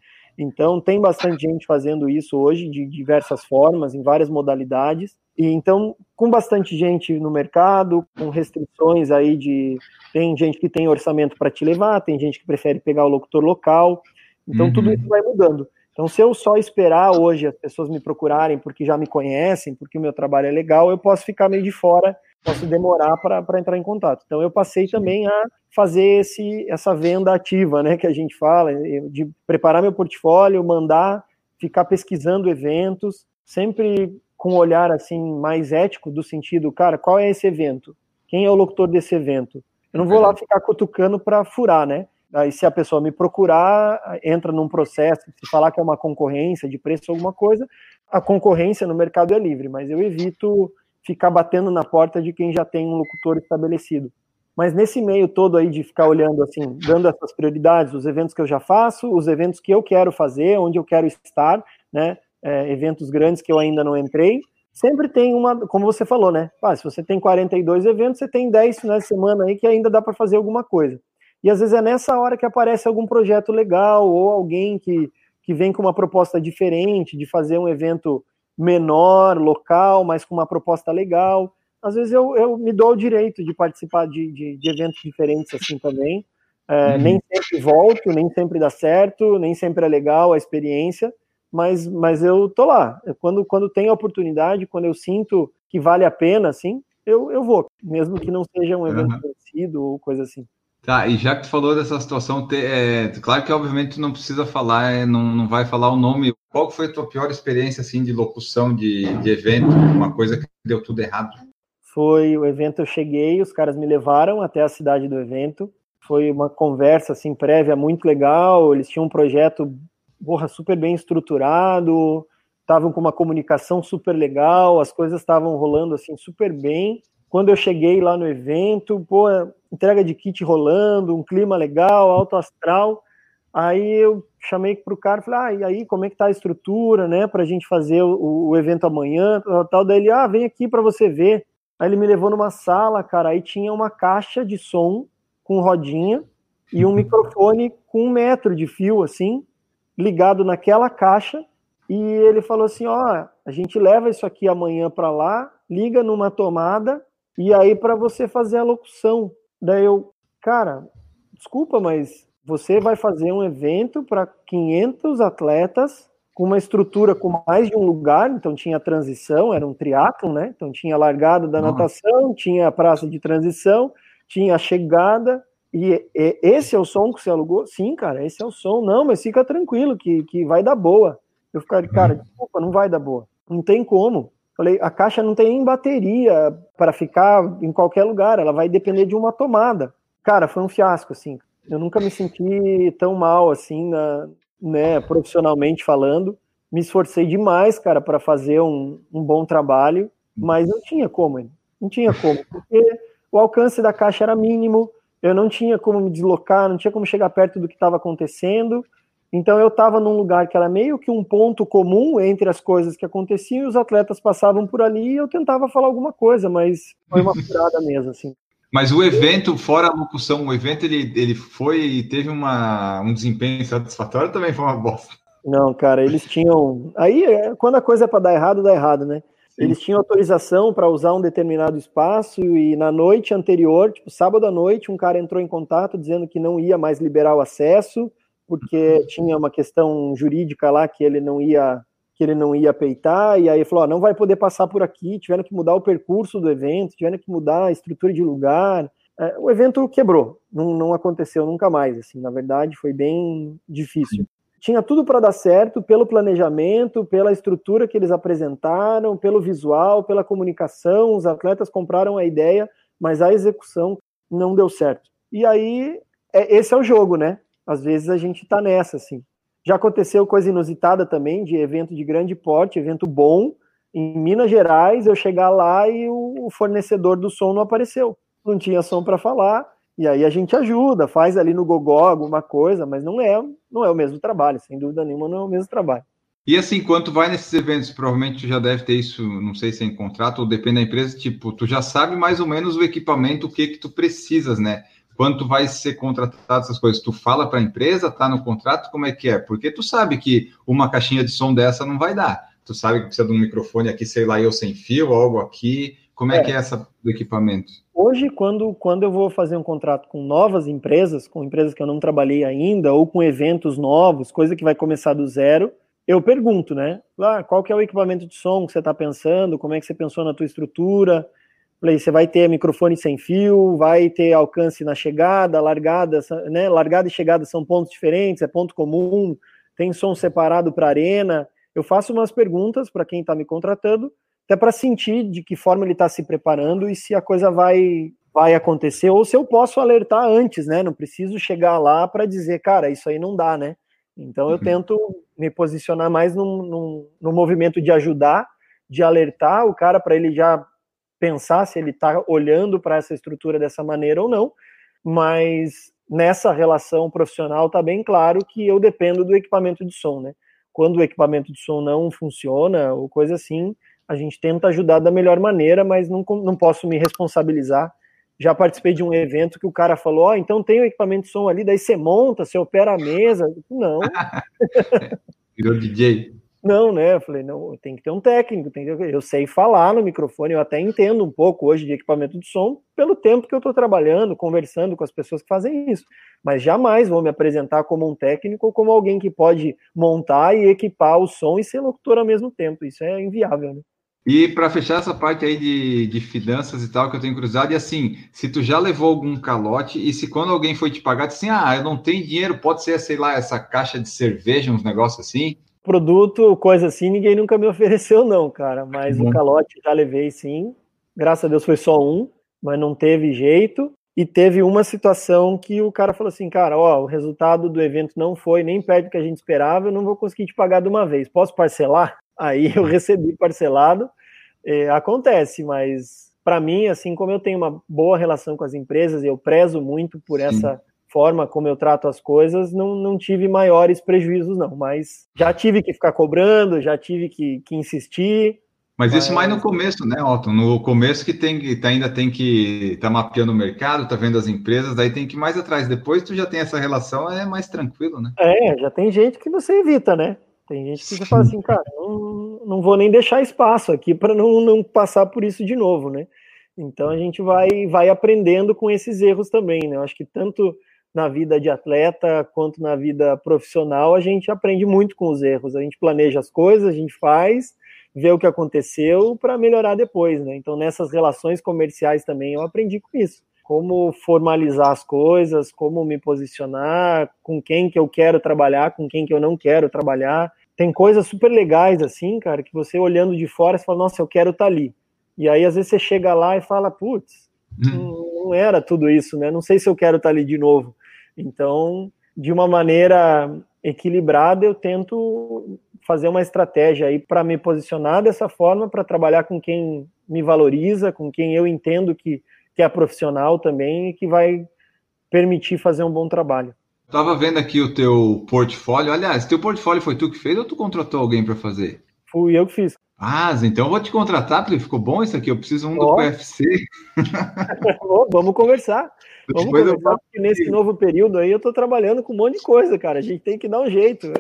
S3: Então tem bastante gente fazendo isso hoje de diversas formas, em várias modalidades. E então com bastante gente no mercado, com restrições aí de tem gente que tem orçamento para te levar, tem gente que prefere pegar o locutor local. Então uhum. tudo isso vai mudando. Então, se eu só esperar hoje as pessoas me procurarem porque já me conhecem, porque o meu trabalho é legal, eu posso ficar meio de fora, posso demorar para entrar em contato. Então, eu passei também a fazer esse, essa venda ativa, né, que a gente fala, de preparar meu portfólio, mandar, ficar pesquisando eventos, sempre com um olhar assim mais ético do sentido, cara, qual é esse evento? Quem é o locutor desse evento? Eu não vou lá ficar cutucando para furar, né? Aí, se a pessoa me procurar, entra num processo, se falar que é uma concorrência de preço, alguma coisa, a concorrência no mercado é livre, mas eu evito ficar batendo na porta de quem já tem um locutor estabelecido. Mas nesse meio todo aí de ficar olhando assim, dando essas prioridades, os eventos que eu já faço, os eventos que eu quero fazer, onde eu quero estar, né? É, eventos grandes que eu ainda não entrei, sempre tem uma, como você falou, né? Ah, se você tem 42 eventos, você tem 10 finais de semana aí que ainda dá para fazer alguma coisa. E às vezes é nessa hora que aparece algum projeto legal ou alguém que, que vem com uma proposta diferente de fazer um evento menor, local, mas com uma proposta legal. Às vezes eu, eu me dou o direito de participar de, de, de eventos diferentes assim também. É, uhum. Nem sempre volto, nem sempre dá certo, nem sempre é legal a experiência, mas, mas eu tô lá. Quando, quando tem a oportunidade, quando eu sinto que vale a pena, assim, eu, eu vou, mesmo que não seja um evento uhum. conhecido ou coisa assim.
S2: Tá, e já que tu falou dessa situação, é, claro que obviamente tu não precisa falar, é, não, não vai falar o nome. Qual foi a tua pior experiência assim de locução de, de evento? Uma coisa que deu tudo errado?
S3: Foi o evento, eu cheguei, os caras me levaram até a cidade do evento. Foi uma conversa assim prévia muito legal. Eles tinham um projeto porra, super bem estruturado, estavam com uma comunicação super legal, as coisas estavam rolando assim super bem. Quando eu cheguei lá no evento, pô, entrega de kit rolando, um clima legal, alto astral. Aí eu chamei para o cara, falei, ah, e aí, como é que tá a estrutura, né, para a gente fazer o, o, evento amanhã, tal, tal. Daí ele, ah, vem aqui para você ver. Aí ele me levou numa sala, cara, aí tinha uma caixa de som com rodinha e um microfone com um metro de fio, assim, ligado naquela caixa. E ele falou assim, ó, a gente leva isso aqui amanhã para lá, liga numa tomada e aí para você fazer a locução. Daí eu, cara, desculpa, mas você vai fazer um evento para 500 atletas com uma estrutura com mais de um lugar, então tinha transição, era um triatlo, né? Então tinha a largada da natação, tinha a praça de transição, tinha a chegada, e, e, esse é o som que você alugou? Sim, cara, esse é o som. Não, mas fica tranquilo que, que vai dar boa. Eu fiquei, cara, uhum. desculpa, não vai dar boa. Não tem como. Falei, a caixa não tem nem bateria para ficar em qualquer lugar, ela vai depender de uma tomada. Cara, foi um fiasco, assim. Eu nunca me senti tão mal, assim, na, né, profissionalmente falando. Me esforcei demais, cara, para fazer um, um bom trabalho, mas não tinha como, não tinha como, porque o alcance da caixa era mínimo, eu não tinha como me deslocar, não tinha como chegar perto do que estava acontecendo, então eu estava num lugar que era meio que um ponto comum entre as coisas que aconteciam, e os atletas passavam por ali e eu tentava falar alguma coisa, mas foi uma furada mesmo, assim.
S2: Mas o evento, fora a locução, o evento ele, ele foi teve uma, um desempenho satisfatório também foi uma bosta.
S3: Não, cara, eles tinham. Aí, é, quando a coisa é para dar errado, dá errado, né? Sim. Eles tinham autorização para usar um determinado espaço e na noite anterior, tipo sábado à noite, um cara entrou em contato dizendo que não ia mais liberar o acesso porque tinha uma questão jurídica lá que ele não ia que ele não ia peitar, e aí falou, ó, não vai poder passar por aqui, tiveram que mudar o percurso do evento, tiveram que mudar a estrutura de lugar, é, o evento quebrou, não, não aconteceu nunca mais, assim, na verdade foi bem difícil. Tinha tudo para dar certo pelo planejamento, pela estrutura que eles apresentaram, pelo visual, pela comunicação, os atletas compraram a ideia, mas a execução não deu certo. E aí, é, esse é o jogo, né? Às vezes a gente está nessa, assim. Já aconteceu coisa inusitada também, de evento de grande porte, evento bom, em Minas Gerais, eu chegar lá e o fornecedor do som não apareceu. Não tinha som para falar, e aí a gente ajuda, faz ali no gogó alguma coisa, mas não é, não é o mesmo trabalho, sem dúvida nenhuma não é o mesmo trabalho.
S2: E assim, quando vai nesses eventos, provavelmente tu já deve ter isso, não sei se é em contrato ou depende da empresa, tipo, tu já sabe mais ou menos o equipamento, o que que tu precisas, né? Quando tu vai ser contratado essas coisas, tu fala para a empresa, tá no contrato, como é que é? Porque tu sabe que uma caixinha de som dessa não vai dar. Tu sabe que precisa de um microfone aqui, sei lá, eu sem fio, algo aqui. Como é, é que é essa do equipamento?
S3: Hoje, quando, quando eu vou fazer um contrato com novas empresas, com empresas que eu não trabalhei ainda, ou com eventos novos, coisa que vai começar do zero, eu pergunto, né? Ah, qual que é o equipamento de som que você está pensando? Como é que você pensou na tua estrutura? Falei, você vai ter microfone sem fio, vai ter alcance na chegada, largada, né? Largada e chegada são pontos diferentes, é ponto comum, tem som separado para arena. Eu faço umas perguntas para quem está me contratando, até para sentir de que forma ele está se preparando e se a coisa vai vai acontecer ou se eu posso alertar antes, né? Não preciso chegar lá para dizer, cara, isso aí não dá, né? Então eu uhum. tento me posicionar mais num, num, num movimento de ajudar, de alertar o cara para ele já pensar se ele está olhando para essa estrutura dessa maneira ou não, mas nessa relação profissional está bem claro que eu dependo do equipamento de som, né? Quando o equipamento de som não funciona ou coisa assim, a gente tenta ajudar da melhor maneira, mas não, não posso me responsabilizar. Já participei de um evento que o cara falou: Ó, oh, então tem o equipamento de som ali, daí você monta, você opera a mesa. Não.
S2: Virou DJ.
S3: Não, né? Eu falei, não, tem que ter um técnico, tem que... eu sei falar no microfone, eu até entendo um pouco hoje de equipamento de som pelo tempo que eu estou trabalhando, conversando com as pessoas que fazem isso. Mas jamais vou me apresentar como um técnico ou como alguém que pode montar e equipar o som e ser locutor ao mesmo tempo. Isso é inviável, né?
S2: E para fechar essa parte aí de, de finanças e tal, que eu tenho cruzado, e assim, se tu já levou algum calote, e se quando alguém foi te pagar, assim, ah, eu não tenho dinheiro, pode ser, sei lá, essa caixa de cerveja, uns negócios assim.
S3: Produto, coisa assim, ninguém nunca me ofereceu, não, cara. Mas o calote já levei sim. Graças a Deus foi só um, mas não teve jeito. E teve uma situação que o cara falou assim, cara, ó, o resultado do evento não foi nem perto do que a gente esperava, eu não vou conseguir te pagar de uma vez. Posso parcelar? Aí eu recebi parcelado. É, acontece, mas para mim, assim como eu tenho uma boa relação com as empresas, eu prezo muito por Sim. essa forma como eu trato as coisas, não, não tive maiores prejuízos, não. Mas já tive que ficar cobrando, já tive que, que insistir.
S2: Mas, mas isso mais no começo, né, Otto? No começo que tem que ainda tem que tá mapeando o mercado, tá vendo as empresas, daí tem que ir mais atrás. Depois tu já tem essa relação, é mais tranquilo, né?
S3: É, já tem gente que você evita, né? Tem gente que você fala assim, cara, não, não vou nem deixar espaço aqui para não, não passar por isso de novo, né? Então a gente vai, vai aprendendo com esses erros também, né? Eu acho que tanto na vida de atleta quanto na vida profissional a gente aprende muito com os erros. A gente planeja as coisas, a gente faz, vê o que aconteceu para melhorar depois, né? Então nessas relações comerciais também eu aprendi com isso como formalizar as coisas, como me posicionar, com quem que eu quero trabalhar, com quem que eu não quero trabalhar tem coisas super legais assim, cara, que você olhando de fora, você fala, nossa, eu quero estar tá ali. E aí, às vezes, você chega lá e fala, putz, hum. não era tudo isso, né? Não sei se eu quero estar tá ali de novo. Então, de uma maneira equilibrada, eu tento fazer uma estratégia aí para me posicionar dessa forma, para trabalhar com quem me valoriza, com quem eu entendo que, que é profissional também e que vai permitir fazer um bom trabalho.
S2: Tava vendo aqui o teu portfólio. Aliás, teu portfólio foi tu que fez ou tu contratou alguém para fazer?
S3: Fui eu que fiz.
S2: Ah, então eu vou te contratar, porque ficou bom isso aqui. Eu preciso um oh. do PFC.
S3: vamos conversar. Vamos depois conversar, porque nesse novo período aí eu estou trabalhando com um monte de coisa, cara. A gente tem que dar um jeito.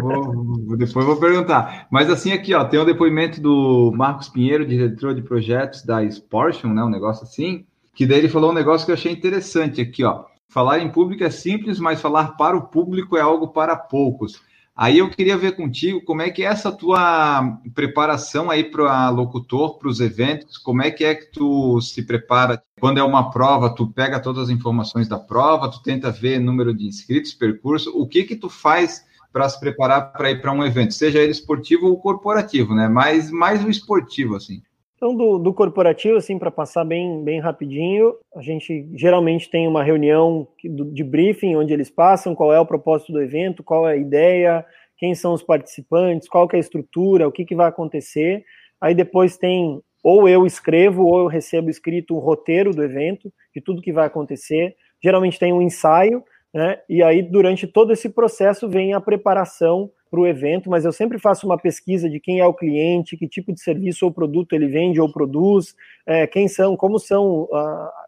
S2: Vou, depois vou perguntar. Mas assim, aqui, ó, tem o um depoimento do Marcos Pinheiro, diretor de projetos da Sportion, né? Um negócio assim. Que daí ele falou um negócio que eu achei interessante aqui, ó. Falar em público é simples, mas falar para o público é algo para poucos. Aí eu queria ver contigo como é que é essa tua preparação aí para locutor, para os eventos, como é que é que tu se prepara? Quando é uma prova, tu pega todas as informações da prova, tu tenta ver número de inscritos, percurso, o que que tu faz para se preparar para ir para um evento, seja ele esportivo ou corporativo, né? Mas mais o esportivo, assim.
S3: Então, do, do corporativo, assim, para passar bem, bem rapidinho, a gente geralmente tem uma reunião de briefing, onde eles passam qual é o propósito do evento, qual é a ideia, quem são os participantes, qual é a estrutura, o que, que vai acontecer. Aí depois tem, ou eu escrevo, ou eu recebo escrito um roteiro do evento, de tudo que vai acontecer. Geralmente tem um ensaio, né? E aí, durante todo esse processo, vem a preparação para o evento, mas eu sempre faço uma pesquisa de quem é o cliente, que tipo de serviço ou produto ele vende ou produz, é, quem são, como são,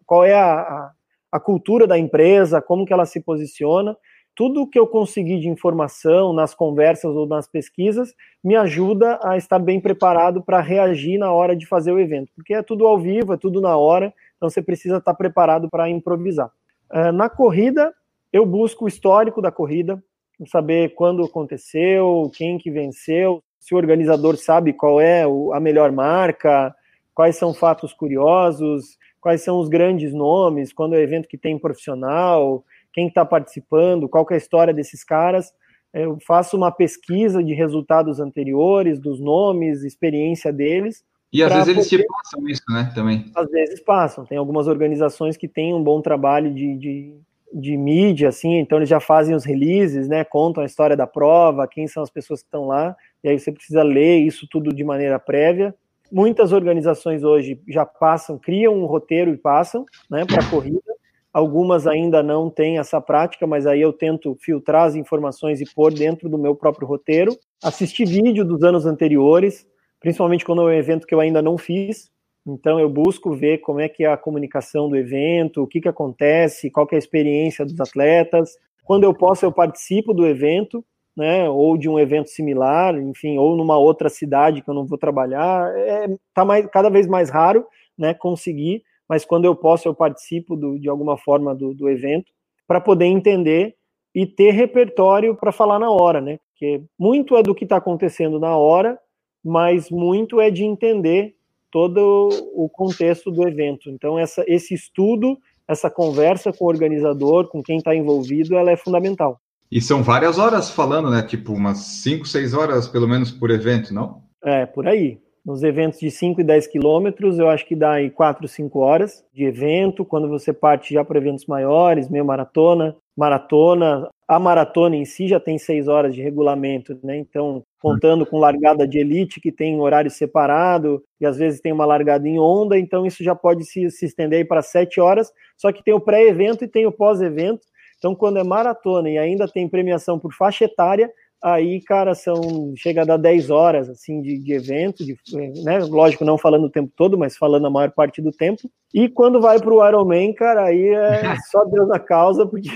S3: qual é a, a, cultura da empresa, como que ela se posiciona. Tudo que eu consegui de informação nas conversas ou nas pesquisas me ajuda a estar bem preparado para reagir na hora de fazer o evento, porque é tudo ao vivo, é tudo na hora, então você precisa estar preparado para improvisar. Uh, na corrida, eu busco o histórico da corrida, saber quando aconteceu, quem que venceu, se o organizador sabe qual é a melhor marca, quais são fatos curiosos, quais são os grandes nomes, quando é evento que tem profissional, quem está participando, qual é a história desses caras. Eu faço uma pesquisa de resultados anteriores, dos nomes, experiência deles.
S2: E às vezes eles te passam isso, né? Também.
S3: Às vezes passam. Tem algumas organizações que têm um bom trabalho de, de de mídia, assim, então eles já fazem os releases, né, contam a história da prova, quem são as pessoas que estão lá, e aí você precisa ler isso tudo de maneira prévia. Muitas organizações hoje já passam, criam um roteiro e passam, né, para a corrida. Algumas ainda não têm essa prática, mas aí eu tento filtrar as informações e pôr dentro do meu próprio roteiro. Assistir vídeo dos anos anteriores, principalmente quando é um evento que eu ainda não fiz, então eu busco ver como é que é a comunicação do evento, o que, que acontece, qual que é a experiência dos atletas. Quando eu posso, eu participo do evento, né? Ou de um evento similar, enfim, ou numa outra cidade que eu não vou trabalhar. É, tá mais, cada vez mais raro, né? Conseguir, mas quando eu posso, eu participo do, de alguma forma do, do evento para poder entender e ter repertório para falar na hora, né? Porque muito é do que está acontecendo na hora mas muito é de entender todo o contexto do evento. Então, essa, esse estudo, essa conversa com o organizador, com quem está envolvido, ela é fundamental.
S2: E são várias horas falando, né? Tipo, umas 5, 6 horas, pelo menos, por evento, não?
S3: É, por aí. Nos eventos de 5 e 10 quilômetros, eu acho que dá aí 4, 5 horas de evento. Quando você parte já para eventos maiores, meio maratona, maratona, a maratona em si já tem 6 horas de regulamento, né? Então, contando com largada de elite, que tem horário separado, e às vezes tem uma largada em onda, então isso já pode se, se estender para 7 horas. Só que tem o pré-evento e tem o pós-evento. Então, quando é maratona e ainda tem premiação por faixa etária, aí, cara, são chega a dar 10 horas assim de, de evento, de, né? Lógico, não falando o tempo todo, mas falando a maior parte do tempo. E quando vai para o Ironman, cara, aí é só Deus na causa, porque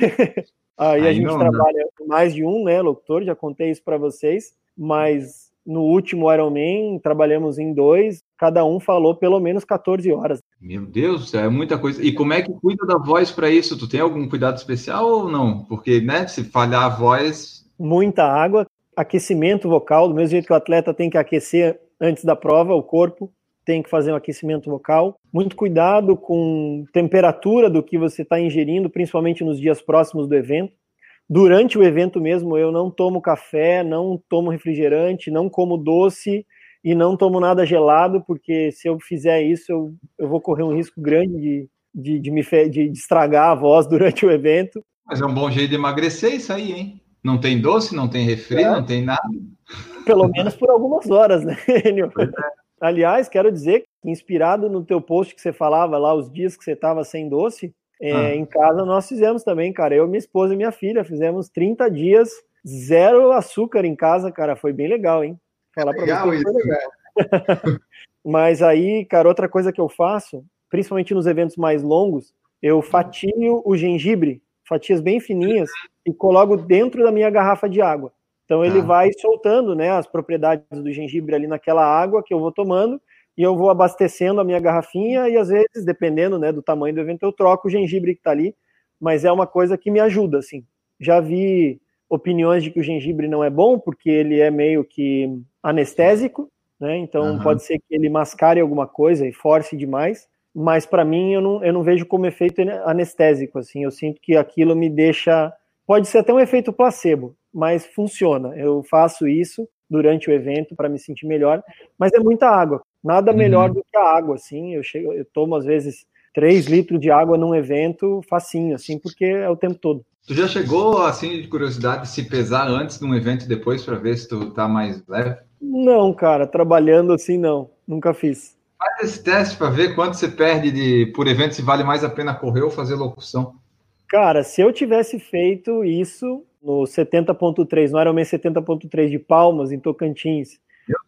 S3: aí, aí a gente não, trabalha não. mais de um, né, locutor, já contei isso para vocês, mas no último Ironman trabalhamos em dois, cada um falou pelo menos 14 horas.
S2: Meu Deus, é muita coisa. E como é que cuida da voz para isso? Tu tem algum cuidado especial ou não? Porque, né, se falhar a voz,
S3: muita água, aquecimento vocal, do mesmo jeito que o atleta tem que aquecer antes da prova, o corpo tem que fazer um aquecimento vocal. Muito cuidado com temperatura do que você está ingerindo, principalmente nos dias próximos do evento. Durante o evento mesmo, eu não tomo café, não tomo refrigerante, não como doce e não tomo nada gelado, porque se eu fizer isso, eu, eu vou correr um risco grande de, de, de me de, de estragar a voz durante o evento.
S2: Mas é um bom jeito de emagrecer isso aí, hein? Não tem doce, não tem refri, é. não tem nada.
S3: Pelo menos por algumas horas, né, Enio? É. Aliás, quero dizer que, inspirado no teu post que você falava lá, os dias que você estava sem doce, é, ah. em casa nós fizemos também, cara. Eu, minha esposa e minha filha fizemos 30 dias, zero açúcar em casa, cara. Foi bem legal, hein?
S2: Falar pra legal você. Isso, foi legal.
S3: Mas aí, cara, outra coisa que eu faço, principalmente nos eventos mais longos, eu fatio o gengibre fatias bem fininhas e coloco dentro da minha garrafa de água. Então ele ah. vai soltando, né, as propriedades do gengibre ali naquela água que eu vou tomando e eu vou abastecendo a minha garrafinha e às vezes, dependendo, né, do tamanho do evento, eu troco o gengibre que está ali, mas é uma coisa que me ajuda, assim. Já vi opiniões de que o gengibre não é bom porque ele é meio que anestésico, né? Então uhum. pode ser que ele mascare alguma coisa e force demais mas para mim eu não, eu não vejo como efeito anestésico, assim, eu sinto que aquilo me deixa, pode ser até um efeito placebo, mas funciona, eu faço isso durante o evento para me sentir melhor, mas é muita água, nada melhor uhum. do que a água, assim, eu chego, eu tomo às vezes 3 litros de água num evento facinho, assim, porque é o tempo todo.
S2: Tu já chegou, assim, de curiosidade, se pesar antes de um evento e depois para ver se tu tá mais leve?
S3: Não, cara, trabalhando assim não, nunca fiz.
S2: Faz esse teste para ver quanto você perde de, por evento, se vale mais a pena correr ou fazer locução.
S3: Cara, se eu tivesse feito isso no 70.3, no Ironman 70.3 de Palmas, em Tocantins,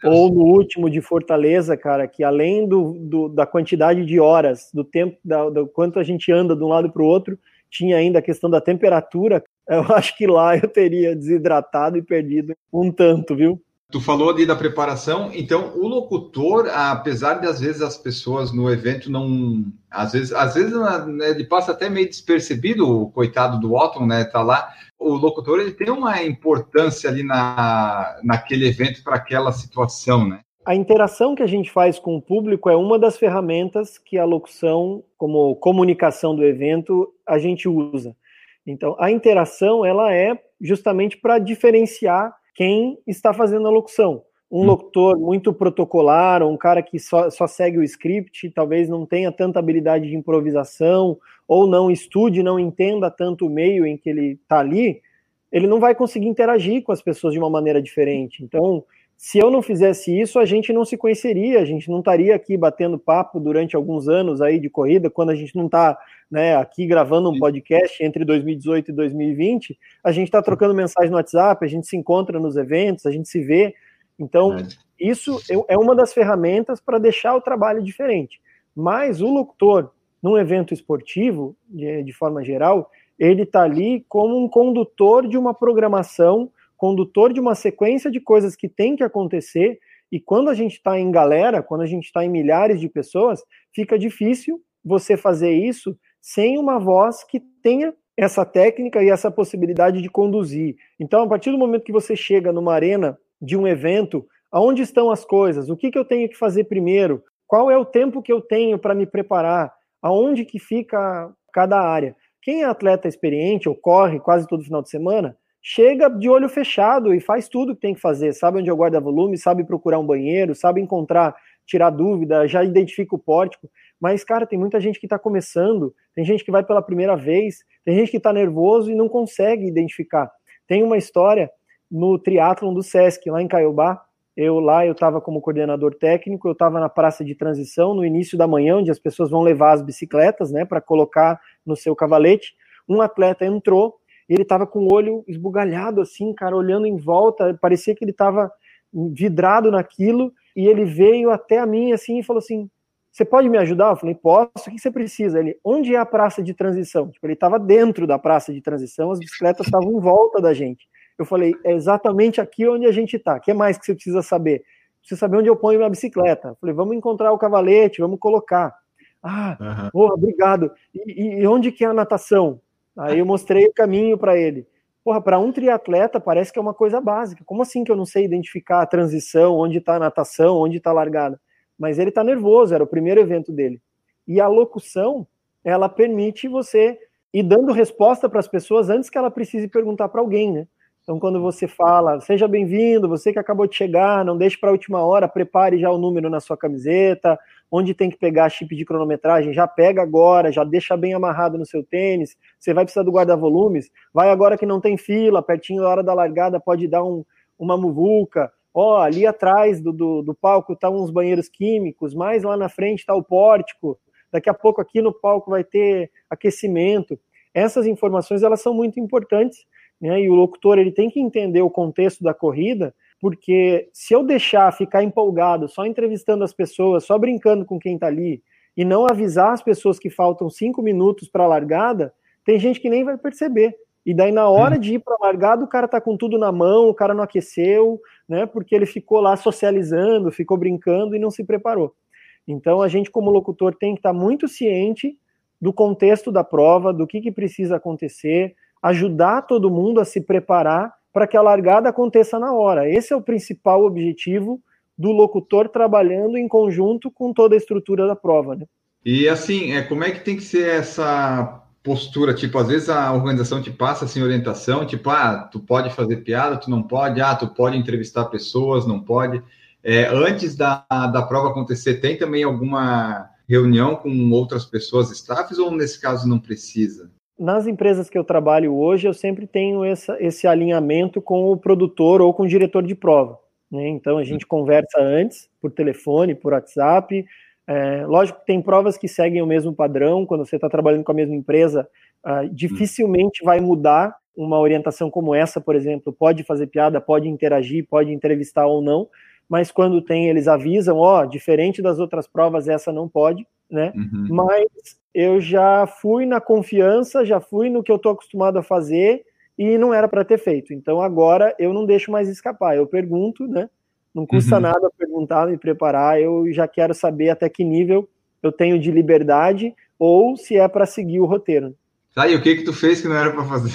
S3: ou no último de Fortaleza, cara, que além do, do da quantidade de horas, do tempo, da, do quanto a gente anda de um lado para o outro, tinha ainda a questão da temperatura, eu acho que lá eu teria desidratado e perdido um tanto, viu?
S2: Tu falou ali da preparação, então o locutor, apesar de às vezes as pessoas no evento não, às vezes, às vezes né, ele passa até meio despercebido, o coitado do Otton, né, tá lá. O locutor ele tem uma importância ali na, naquele evento para aquela situação, né?
S3: A interação que a gente faz com o público é uma das ferramentas que a locução, como comunicação do evento, a gente usa. Então, a interação ela é justamente para diferenciar quem está fazendo a locução. Um hum. locutor muito protocolar, um cara que só, só segue o script, talvez não tenha tanta habilidade de improvisação, ou não estude, não entenda tanto o meio em que ele está ali, ele não vai conseguir interagir com as pessoas de uma maneira diferente. Então, se eu não fizesse isso, a gente não se conheceria, a gente não estaria aqui batendo papo durante alguns anos aí de corrida, quando a gente não está né, aqui gravando um podcast entre 2018 e 2020, a gente está trocando mensagem no WhatsApp, a gente se encontra nos eventos, a gente se vê. Então, isso é uma das ferramentas para deixar o trabalho diferente. Mas o locutor, num evento esportivo, de, de forma geral, ele está ali como um condutor de uma programação condutor de uma sequência de coisas que tem que acontecer, e quando a gente está em galera, quando a gente está em milhares de pessoas, fica difícil você fazer isso sem uma voz que tenha essa técnica e essa possibilidade de conduzir. Então, a partir do momento que você chega numa arena de um evento Aonde estão as coisas? O que, que eu tenho que fazer primeiro? Qual é o tempo que eu tenho para me preparar? Aonde que fica cada área? Quem é atleta experiente ou corre quase todo final de semana, chega de olho fechado e faz tudo que tem que fazer. Sabe onde eu guardo volume, sabe procurar um banheiro, sabe encontrar, tirar dúvida, já identifica o pórtico. Mas, cara, tem muita gente que está começando, tem gente que vai pela primeira vez, tem gente que está nervoso e não consegue identificar. Tem uma história no triatlon do Sesc, lá em Caiobá. Eu lá, eu estava como coordenador técnico, eu estava na praça de transição no início da manhã, onde as pessoas vão levar as bicicletas, né, para colocar no seu cavalete. Um atleta entrou, ele estava com o olho esbugalhado assim, cara, olhando em volta, parecia que ele estava vidrado naquilo, e ele veio até a mim assim e falou assim: Você pode me ajudar? Eu falei: Posso, o que você precisa? Ele, onde é a praça de transição? Tipo, ele estava dentro da praça de transição, as bicicletas estavam em volta da gente. Eu falei: É exatamente aqui onde a gente está. O que mais que você precisa saber? Precisa saber onde eu ponho minha bicicleta. Eu falei: Vamos encontrar o cavalete, vamos colocar. Ah, uhum. oh, obrigado. E, e onde que é a natação? Aí eu mostrei o caminho para ele. Porra, para um triatleta parece que é uma coisa básica. Como assim que eu não sei identificar a transição, onde está a natação, onde está a largada? Mas ele está nervoso, era o primeiro evento dele. E a locução, ela permite você ir dando resposta para as pessoas antes que ela precise perguntar para alguém, né? Então, quando você fala, seja bem-vindo, você que acabou de chegar, não deixe para a última hora, prepare já o número na sua camiseta, onde tem que pegar chip de cronometragem, já pega agora, já deixa bem amarrado no seu tênis. Você vai precisar do guarda-volumes, vai agora que não tem fila, pertinho da hora da largada, pode dar um, uma muvuca. Ó, oh, ali atrás do, do, do palco tá uns banheiros químicos, mais lá na frente está o pórtico. Daqui a pouco aqui no palco vai ter aquecimento. Essas informações elas são muito importantes, né? E o locutor ele tem que entender o contexto da corrida porque se eu deixar ficar empolgado, só entrevistando as pessoas, só brincando com quem está ali, e não avisar as pessoas que faltam cinco minutos para a largada, tem gente que nem vai perceber. E daí, na hora de ir para a largada, o cara tá com tudo na mão, o cara não aqueceu, né? Porque ele ficou lá socializando, ficou brincando e não se preparou. Então, a gente, como locutor, tem que estar tá muito ciente do contexto da prova, do que, que precisa acontecer, ajudar todo mundo a se preparar para que a largada aconteça na hora. Esse é o principal objetivo do locutor trabalhando em conjunto com toda a estrutura da prova. Né?
S2: E assim, é, como é que tem que ser essa postura? Tipo, às vezes a organização te passa assim orientação, tipo, ah, tu pode fazer piada, tu não pode, ah, tu pode entrevistar pessoas, não pode. É, antes da, da prova acontecer, tem também alguma reunião com outras pessoas, staffs, ou nesse caso não precisa?
S3: Nas empresas que eu trabalho hoje, eu sempre tenho essa, esse alinhamento com o produtor ou com o diretor de prova. Né? Então a gente conversa antes, por telefone, por WhatsApp. É, lógico que tem provas que seguem o mesmo padrão, quando você está trabalhando com a mesma empresa, uh, dificilmente vai mudar uma orientação como essa, por exemplo. Pode fazer piada, pode interagir, pode entrevistar ou não, mas quando tem, eles avisam, ó, oh, diferente das outras provas, essa não pode, né? Uhum. Mas eu já fui na confiança, já fui no que eu estou acostumado a fazer e não era para ter feito. Então agora eu não deixo mais escapar. Eu pergunto, né? Não custa uhum. nada perguntar, me preparar. Eu já quero saber até que nível eu tenho de liberdade ou se é para seguir o roteiro.
S2: Tá, e o que que tu fez que não era para fazer?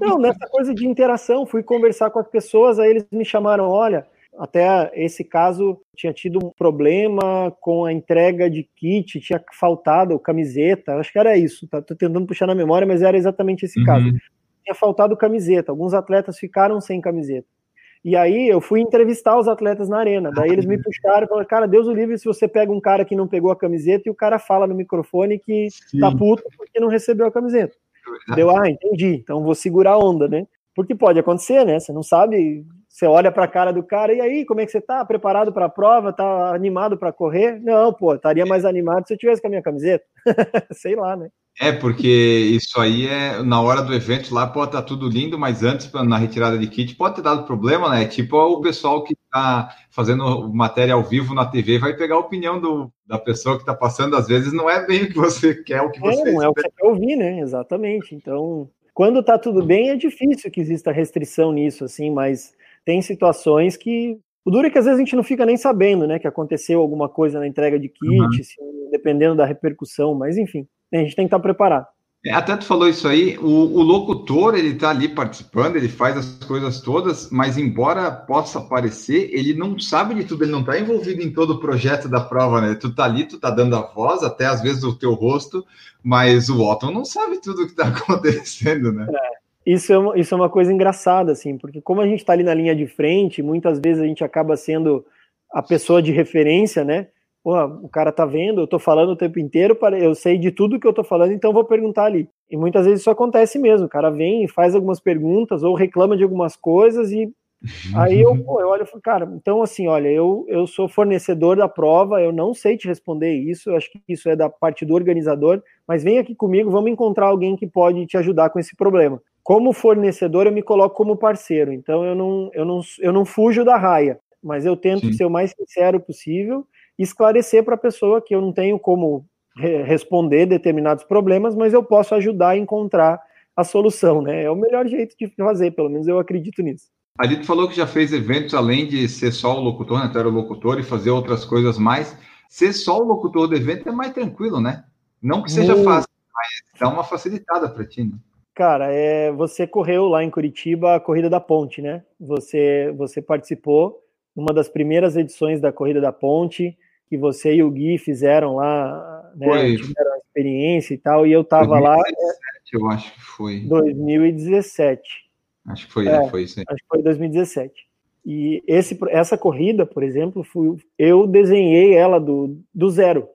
S3: Não, nessa coisa de interação, fui conversar com as pessoas, aí eles me chamaram, olha, até esse caso tinha tido um problema com a entrega de kit, tinha faltado camiseta, acho que era isso, tá, tô tentando puxar na memória, mas era exatamente esse uhum. caso. Tinha faltado camiseta, alguns atletas ficaram sem camiseta. E aí eu fui entrevistar os atletas na arena. Daí eles me puxaram e falaram, cara, Deus o livre se você pega um cara que não pegou a camiseta e o cara fala no microfone que Sim. tá puto porque não recebeu a camiseta. Deu, ah, entendi, então vou segurar a onda, né? Porque pode acontecer, né? Você não sabe você olha para a cara do cara, e aí, como é que você tá? Preparado para a prova? Tá animado para correr? Não, pô, estaria mais animado se eu tivesse com a minha camiseta. Sei lá, né?
S2: É, porque isso aí é na hora do evento lá pode estar tá tudo lindo, mas antes, na retirada de kit, pode ter dado problema, né? Tipo o pessoal que está fazendo matéria ao vivo na TV vai pegar a opinião do, da pessoa que está passando, às vezes não é bem o que você quer, o que você.
S3: É, não é o que você quer ouvir, né? Exatamente. Então, quando está tudo bem, é difícil que exista restrição nisso, assim, mas tem situações que. O duro é que às vezes a gente não fica nem sabendo, né, que aconteceu alguma coisa na entrega de kit, uhum. se, dependendo da repercussão, mas enfim, a gente tem que estar preparado.
S2: É, até tu falou isso aí, o, o locutor, ele tá ali participando, ele faz as coisas todas, mas embora possa aparecer, ele não sabe de tudo, ele não tá envolvido em todo o projeto da prova, né? Tu tá ali, tu tá dando a voz, até às vezes o teu rosto, mas o Otton não sabe tudo o que tá acontecendo, né?
S3: É. Isso é, uma, isso é uma coisa engraçada, assim, porque como a gente está ali na linha de frente, muitas vezes a gente acaba sendo a pessoa de referência, né? Pô, o cara tá vendo, eu tô falando o tempo inteiro, eu sei de tudo que eu tô falando, então vou perguntar ali. E muitas vezes isso acontece mesmo, o cara vem e faz algumas perguntas ou reclama de algumas coisas e aí eu, pô, eu olho e falo, cara, então assim, olha, eu, eu sou fornecedor da prova, eu não sei te responder isso, eu acho que isso é da parte do organizador, mas vem aqui comigo, vamos encontrar alguém que pode te ajudar com esse problema. Como fornecedor, eu me coloco como parceiro, então eu não, eu não, eu não fujo da raia, mas eu tento Sim. ser o mais sincero possível esclarecer para a pessoa que eu não tenho como re responder determinados problemas, mas eu posso ajudar a encontrar a solução, né? É o melhor jeito de fazer, pelo menos eu acredito nisso.
S2: A gente falou que já fez eventos além de ser só o locutor, né? O locutor e fazer outras coisas mais. Ser só o locutor do evento é mais tranquilo, né? Não que seja Muito. fácil, mas dá uma facilitada para ti, né?
S3: Cara, é, você correu lá em Curitiba a Corrida da Ponte, né? Você, você participou numa das primeiras edições da Corrida da Ponte que você e o Gui fizeram lá, né? Foi. Tiveram a experiência e tal, e eu tava 2017, lá.
S2: Eu acho que foi.
S3: 2017.
S2: Acho que foi, é, foi isso aí.
S3: Acho que foi 2017. E esse, essa corrida, por exemplo, fui, eu desenhei ela do, do zero,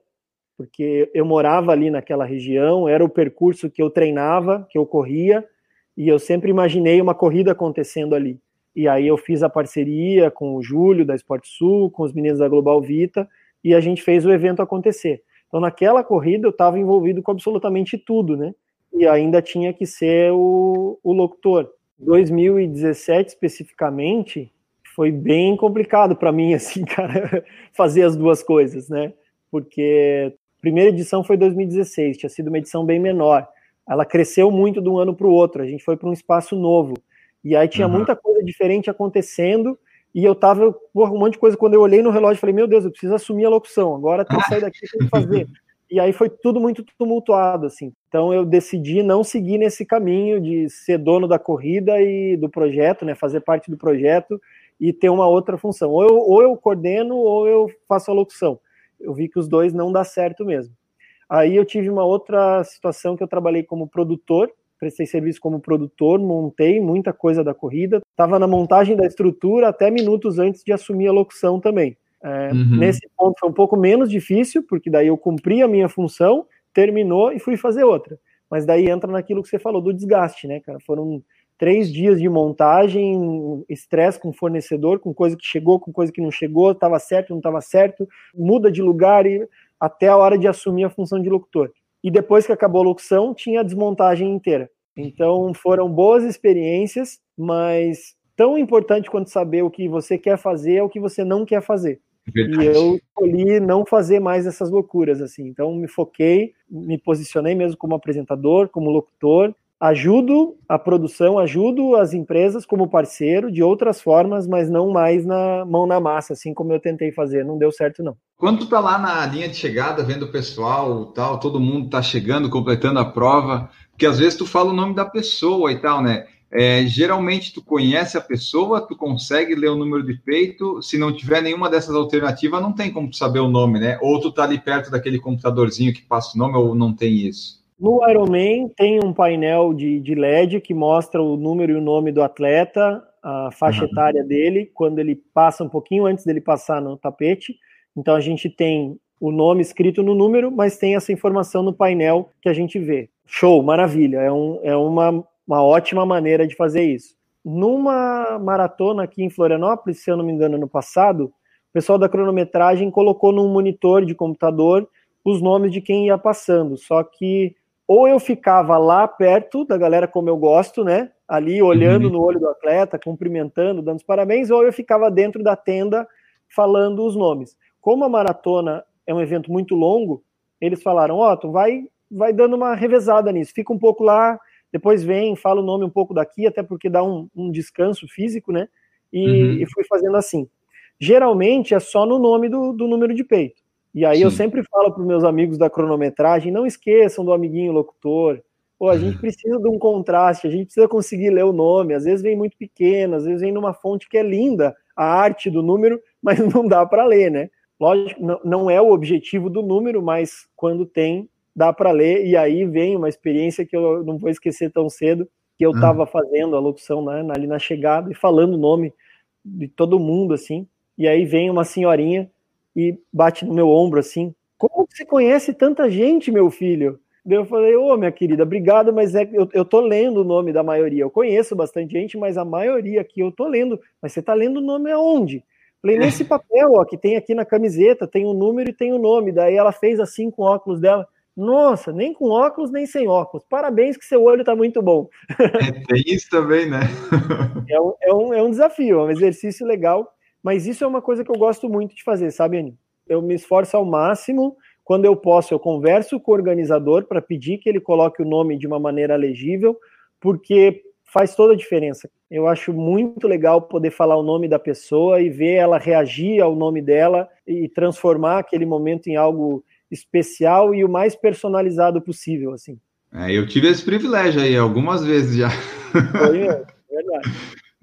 S3: porque eu morava ali naquela região, era o percurso que eu treinava, que eu corria, e eu sempre imaginei uma corrida acontecendo ali. E aí eu fiz a parceria com o Júlio da Esporte Sul, com os meninos da Global Vita, e a gente fez o evento acontecer. Então, naquela corrida, eu estava envolvido com absolutamente tudo, né? E ainda tinha que ser o, o locutor. 2017, especificamente, foi bem complicado para mim, assim, cara, fazer as duas coisas, né? Porque primeira edição foi 2016, tinha sido uma edição bem menor. Ela cresceu muito de um ano para o outro, a gente foi para um espaço novo. E aí tinha uhum. muita coisa diferente acontecendo, e eu tava, porra, um monte de coisa. Quando eu olhei no relógio, falei, meu Deus, eu preciso assumir a locução. Agora tem que sair daqui, tem que fazer. E aí foi tudo muito tumultuado, assim. Então eu decidi não seguir nesse caminho de ser dono da corrida e do projeto, né? Fazer parte do projeto e ter uma outra função. Ou eu, ou eu coordeno ou eu faço a locução. Eu vi que os dois não dá certo mesmo. Aí eu tive uma outra situação que eu trabalhei como produtor prestei serviço como produtor, montei muita coisa da corrida, estava na montagem da estrutura até minutos antes de assumir a locução também. É, uhum. Nesse ponto foi um pouco menos difícil, porque daí eu cumpri a minha função, terminou e fui fazer outra. Mas daí entra naquilo que você falou do desgaste, né, cara? Foram três dias de montagem, estresse com fornecedor, com coisa que chegou, com coisa que não chegou, estava certo, não estava certo, muda de lugar e até a hora de assumir a função de locutor. E depois que acabou a locução, tinha a desmontagem inteira. Então foram boas experiências, mas tão importante quanto saber o que você quer fazer é o que você não quer fazer. Verdade. E eu escolhi não fazer mais essas loucuras assim. Então me foquei, me posicionei mesmo como apresentador, como locutor, ajudo a produção, ajudo as empresas como parceiro de outras formas, mas não mais na mão na massa, assim como eu tentei fazer. Não deu certo não.
S2: Quando tu tá lá na linha de chegada, vendo o pessoal, tal, todo mundo tá chegando, completando a prova, porque às vezes tu fala o nome da pessoa e tal, né? É, geralmente tu conhece a pessoa, tu consegue ler o número de peito, se não tiver nenhuma dessas alternativas, não tem como tu saber o nome, né? Ou tu tá ali perto daquele computadorzinho que passa o nome, ou não tem isso.
S3: No Ironman tem um painel de, de LED que mostra o número e o nome do atleta, a faixa uhum. etária dele, quando ele passa um pouquinho antes dele passar no tapete. Então a gente tem o nome escrito no número, mas tem essa informação no painel que a gente vê. Show, maravilha. É, um, é uma, uma ótima maneira de fazer isso. Numa maratona aqui em Florianópolis, se eu não me engano, no passado, o pessoal da cronometragem colocou num monitor de computador os nomes de quem ia passando. Só que ou eu ficava lá perto da galera como eu gosto, né? Ali olhando uhum. no olho do atleta, cumprimentando, dando os parabéns, ou eu ficava dentro da tenda falando os nomes. Como a maratona é um evento muito longo, eles falaram: Ó, oh, tu vai, vai dando uma revezada nisso, fica um pouco lá, depois vem, fala o nome um pouco daqui, até porque dá um, um descanso físico, né? E, uhum. e, fui fazendo assim. Geralmente é só no nome do, do número de peito. E aí Sim. eu sempre falo para os meus amigos da cronometragem: não esqueçam do amiguinho locutor, Pô, a gente precisa de um contraste, a gente precisa conseguir ler o nome. Às vezes vem muito pequeno, às vezes vem numa fonte que é linda, a arte do número, mas não dá para ler, né? Lógico, não é o objetivo do número, mas quando tem, dá para ler. E aí vem uma experiência que eu não vou esquecer tão cedo, que eu estava ah. fazendo a locução né, ali na chegada e falando o nome de todo mundo, assim. E aí vem uma senhorinha e bate no meu ombro, assim. Como você conhece tanta gente, meu filho? Eu falei, ô, oh, minha querida, obrigado, mas é eu, eu tô lendo o nome da maioria. Eu conheço bastante gente, mas a maioria aqui eu tô lendo. Mas você tá lendo o nome aonde? Falei, nesse papel, ó, que tem aqui na camiseta, tem o um número e tem o um nome. Daí ela fez assim com óculos dela. Nossa, nem com óculos, nem sem óculos. Parabéns que seu olho tá muito bom.
S2: É, tem isso também, né?
S3: é, um, é, um, é um desafio, é um exercício legal. Mas isso é uma coisa que eu gosto muito de fazer, sabe, Anny? Eu me esforço ao máximo quando eu posso, eu converso com o organizador para pedir que ele coloque o nome de uma maneira legível, porque faz toda a diferença. Eu acho muito legal poder falar o nome da pessoa e ver ela reagir ao nome dela e transformar aquele momento em algo especial e o mais personalizado possível, assim.
S2: É, eu tive esse privilégio aí algumas vezes já. Foi mesmo, verdade.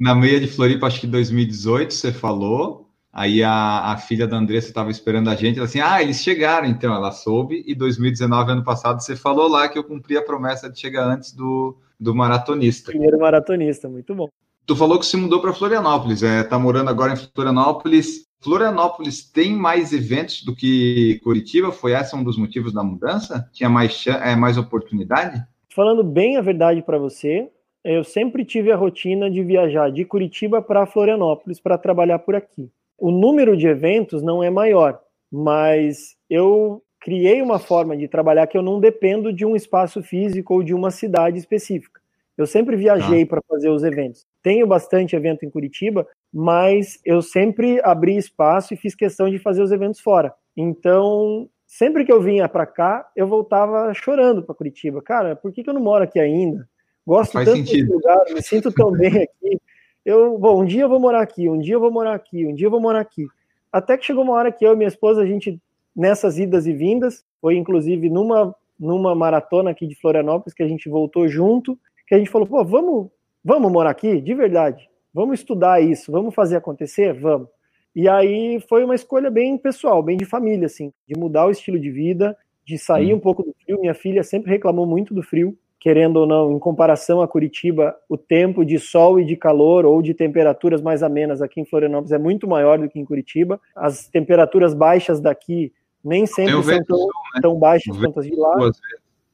S2: Na meia de Floripa, acho que 2018, você falou. Aí a, a filha da Andressa estava esperando a gente, ela assim, ah, eles chegaram, então ela soube, e 2019, ano passado, você falou lá que eu cumpri a promessa de chegar antes do, do maratonista.
S3: Primeiro maratonista, muito bom.
S2: Tu falou que se mudou para Florianópolis, é, tá morando agora em Florianópolis. Florianópolis tem mais eventos do que Curitiba? Foi esse um dos motivos da mudança? Tinha mais, é, mais oportunidade?
S3: Falando bem a verdade para você, eu sempre tive a rotina de viajar de Curitiba para Florianópolis para trabalhar por aqui o número de eventos não é maior, mas eu criei uma forma de trabalhar que eu não dependo de um espaço físico ou de uma cidade específica. Eu sempre viajei ah. para fazer os eventos. Tenho bastante evento em Curitiba, mas eu sempre abri espaço e fiz questão de fazer os eventos fora. Então, sempre que eu vinha para cá, eu voltava chorando para Curitiba. Cara, por que, que, eu não moro aqui ainda? Gosto Faz tanto sentido. desse lugar, me sinto tão bem aqui eu, bom, um dia eu vou morar aqui, um dia eu vou morar aqui, um dia eu vou morar aqui. Até que chegou uma hora que eu e minha esposa, a gente, nessas idas e vindas, foi inclusive numa, numa maratona aqui de Florianópolis, que a gente voltou junto, que a gente falou, pô, vamos, vamos morar aqui, de verdade, vamos estudar isso, vamos fazer acontecer, vamos. E aí foi uma escolha bem pessoal, bem de família, assim, de mudar o estilo de vida, de sair hum. um pouco do frio. Minha filha sempre reclamou muito do frio, querendo ou não, em comparação a Curitiba, o tempo de sol e de calor ou de temperaturas mais amenas aqui em Florianópolis é muito maior do que em Curitiba. As temperaturas baixas daqui nem sempre são tão, sul, né? tão baixas quanto as de lá.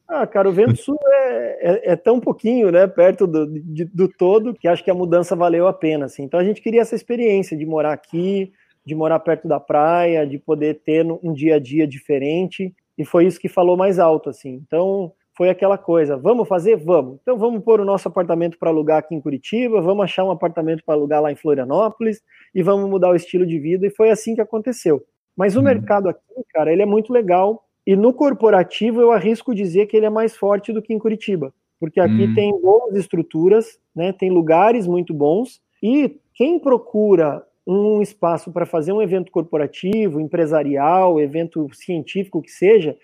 S3: Ah, cara, o vento sul é, é, é, tão pouquinho, né, perto do, de, do todo, que acho que a mudança valeu a pena, assim. Então a gente queria essa experiência de morar aqui, de morar perto da praia, de poder ter um dia a dia diferente, e foi isso que falou mais alto, assim. Então, foi aquela coisa: vamos fazer? Vamos. Então vamos pôr o nosso apartamento para alugar aqui em Curitiba, vamos achar um apartamento para alugar lá em Florianópolis e vamos mudar o estilo de vida. E foi assim que aconteceu. Mas o uhum. mercado aqui, cara, ele é muito legal. E no corporativo eu arrisco dizer que ele é mais forte do que em Curitiba. Porque aqui uhum. tem boas estruturas, né, tem lugares muito bons. E quem procura um espaço para fazer um evento corporativo, empresarial, evento científico que seja,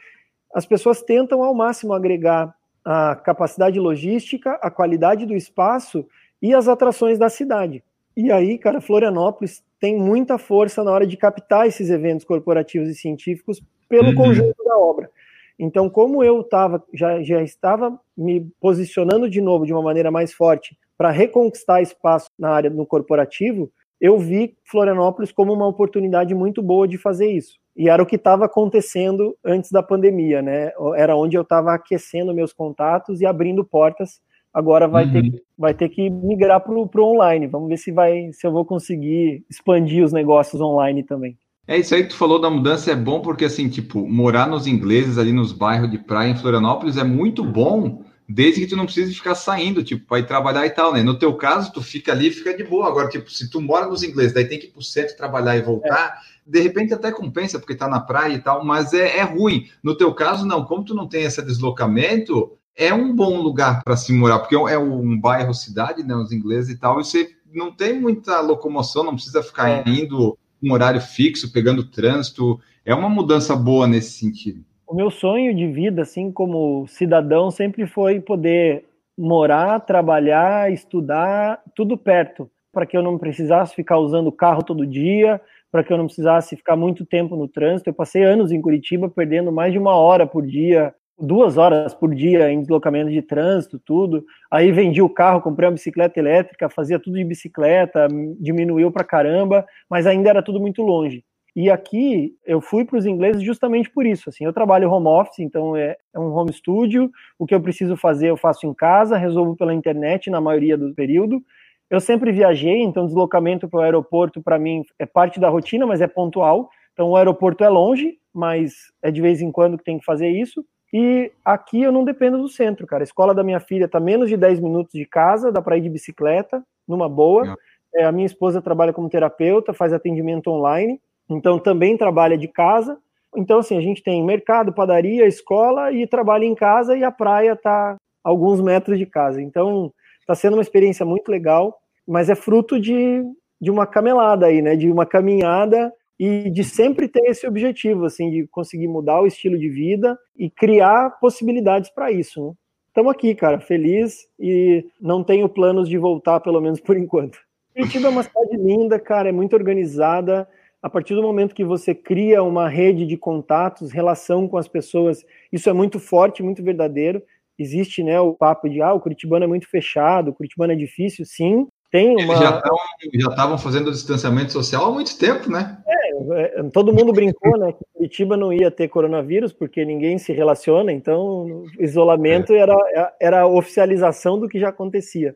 S3: as pessoas tentam ao máximo agregar a capacidade logística, a qualidade do espaço e as atrações da cidade. E aí, cara, Florianópolis tem muita força na hora de captar esses eventos corporativos e científicos pelo uhum. conjunto da obra. Então, como eu tava, já, já estava me posicionando de novo de uma maneira mais forte para reconquistar espaço na área no corporativo, eu vi Florianópolis como uma oportunidade muito boa de fazer isso. E era o que estava acontecendo antes da pandemia, né? Era onde eu estava aquecendo meus contatos e abrindo portas. Agora vai, uhum. ter, vai ter que migrar para o online. Vamos ver se, vai, se eu vou conseguir expandir os negócios online também.
S2: É isso aí que tu falou da mudança é bom porque assim, tipo, morar nos ingleses ali nos bairros de praia em Florianópolis é muito bom, desde que tu não precise ficar saindo, tipo, para ir trabalhar e tal, né? No teu caso, tu fica ali, fica de boa. Agora, tipo, se tu mora nos ingleses, daí tem que ir pro centro trabalhar e voltar, é de repente até compensa porque está na praia e tal, mas é, é ruim. No teu caso, não, como tu não tem esse deslocamento, é um bom lugar para se morar, porque é um bairro cidade, né, os ingleses e tal, e você não tem muita locomoção, não precisa ficar é. indo um horário fixo, pegando trânsito, é uma mudança boa nesse sentido.
S3: O meu sonho de vida, assim, como cidadão, sempre foi poder morar, trabalhar, estudar, tudo perto, para que eu não precisasse ficar usando o carro todo dia, para que eu não precisasse ficar muito tempo no trânsito. Eu passei anos em Curitiba perdendo mais de uma hora por dia, duas horas por dia em deslocamento de trânsito, tudo. Aí vendi o carro, comprei uma bicicleta elétrica, fazia tudo de bicicleta, diminuiu para caramba, mas ainda era tudo muito longe. E aqui eu fui para os ingleses justamente por isso. Assim, eu trabalho home office, então é, é, um home studio. O que eu preciso fazer eu faço em casa, resolvo pela internet na maioria do período. Eu sempre viajei, então deslocamento para o aeroporto para mim é parte da rotina, mas é pontual. Então o aeroporto é longe, mas é de vez em quando que tem que fazer isso. E aqui eu não dependo do centro, cara. A escola da minha filha está menos de 10 minutos de casa, dá para ir de bicicleta, numa boa. É, a minha esposa trabalha como terapeuta, faz atendimento online. Então também trabalha de casa. Então, assim, a gente tem mercado, padaria, escola e trabalha em casa e a praia está alguns metros de casa. Então, está sendo uma experiência muito legal, mas é fruto de, de uma camelada aí, né? De uma caminhada e de sempre ter esse objetivo, assim, de conseguir mudar o estilo de vida e criar possibilidades para isso, né? Estamos aqui, cara, feliz e não tenho planos de voltar, pelo menos por enquanto. Curitiba é uma cidade linda, cara, é muito organizada, a partir do momento que você cria uma rede de contatos, relação com as pessoas, isso é muito forte, muito verdadeiro. Existe né, o papo de ah, o Curitibano é muito fechado, o Curitibano é difícil, sim. Tem uma...
S2: Eles já estavam fazendo distanciamento social há muito tempo, né?
S3: É, é, todo mundo brincou, né? Que Curitiba não ia ter coronavírus porque ninguém se relaciona, então isolamento é. era, era a oficialização do que já acontecia.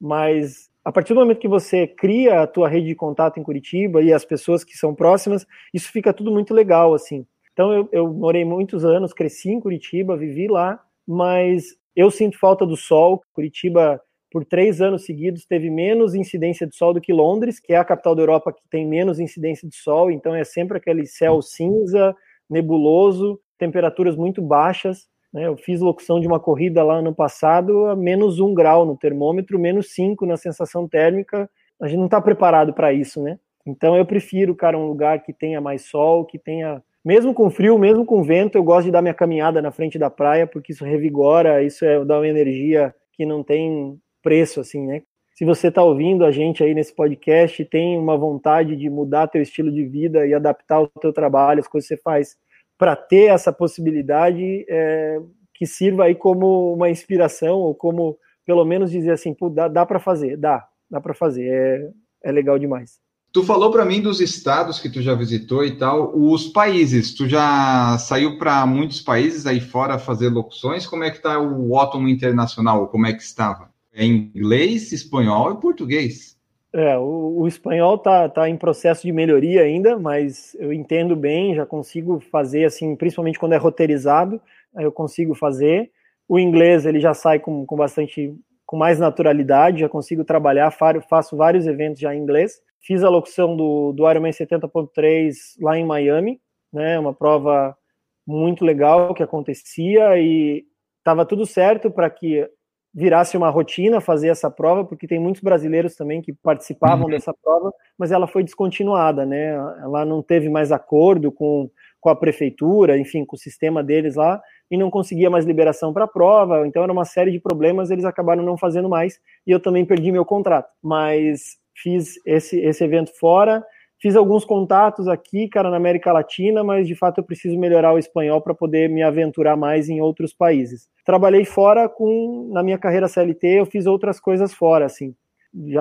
S3: Mas a partir do momento que você cria a tua rede de contato em Curitiba e as pessoas que são próximas, isso fica tudo muito legal, assim. Então, eu, eu morei muitos anos, cresci em Curitiba, vivi lá, mas eu sinto falta do sol. Curitiba, por três anos seguidos, teve menos incidência de sol do que Londres, que é a capital da Europa que tem menos incidência de sol, então é sempre aquele céu cinza, nebuloso, temperaturas muito baixas. Né? Eu fiz locução de uma corrida lá ano passado a menos um grau no termômetro, menos cinco na sensação térmica. A gente não está preparado para isso, né? Então eu prefiro, cara, um lugar que tenha mais sol, que tenha. Mesmo com frio, mesmo com vento, eu gosto de dar minha caminhada na frente da praia, porque isso revigora, isso é, dá uma energia que não tem preço, assim, né? Se você está ouvindo a gente aí nesse podcast, tem uma vontade de mudar teu estilo de vida e adaptar o teu trabalho, as coisas que você faz para ter essa possibilidade é, que sirva aí como uma inspiração ou como pelo menos dizer assim, dá, dá para fazer, dá, dá para fazer, é, é legal demais.
S2: Tu falou para mim dos estados que tu já visitou e tal, os países, tu já saiu para muitos países aí fora fazer locuções, como é que tá o Otton Internacional, como é que estava? É inglês, espanhol e português?
S3: É, o, o espanhol está tá em processo de melhoria ainda, mas eu entendo bem, já consigo fazer assim, principalmente quando é roteirizado, eu consigo fazer. O inglês ele já sai com, com bastante, com mais naturalidade, já consigo trabalhar, faço vários eventos já em inglês. Fiz a locução do, do Ironman 70.3 lá em Miami, né, uma prova muito legal que acontecia e estava tudo certo para que virasse uma rotina fazer essa prova, porque tem muitos brasileiros também que participavam uhum. dessa prova, mas ela foi descontinuada, né? Ela não teve mais acordo com, com a prefeitura, enfim, com o sistema deles lá, e não conseguia mais liberação para a prova, então era uma série de problemas, eles acabaram não fazendo mais, e eu também perdi meu contrato. Mas fiz esse, esse evento fora, Fiz alguns contatos aqui, cara, na América Latina, mas de fato eu preciso melhorar o espanhol para poder me aventurar mais em outros países. Trabalhei fora com na minha carreira CLT, eu fiz outras coisas fora, assim,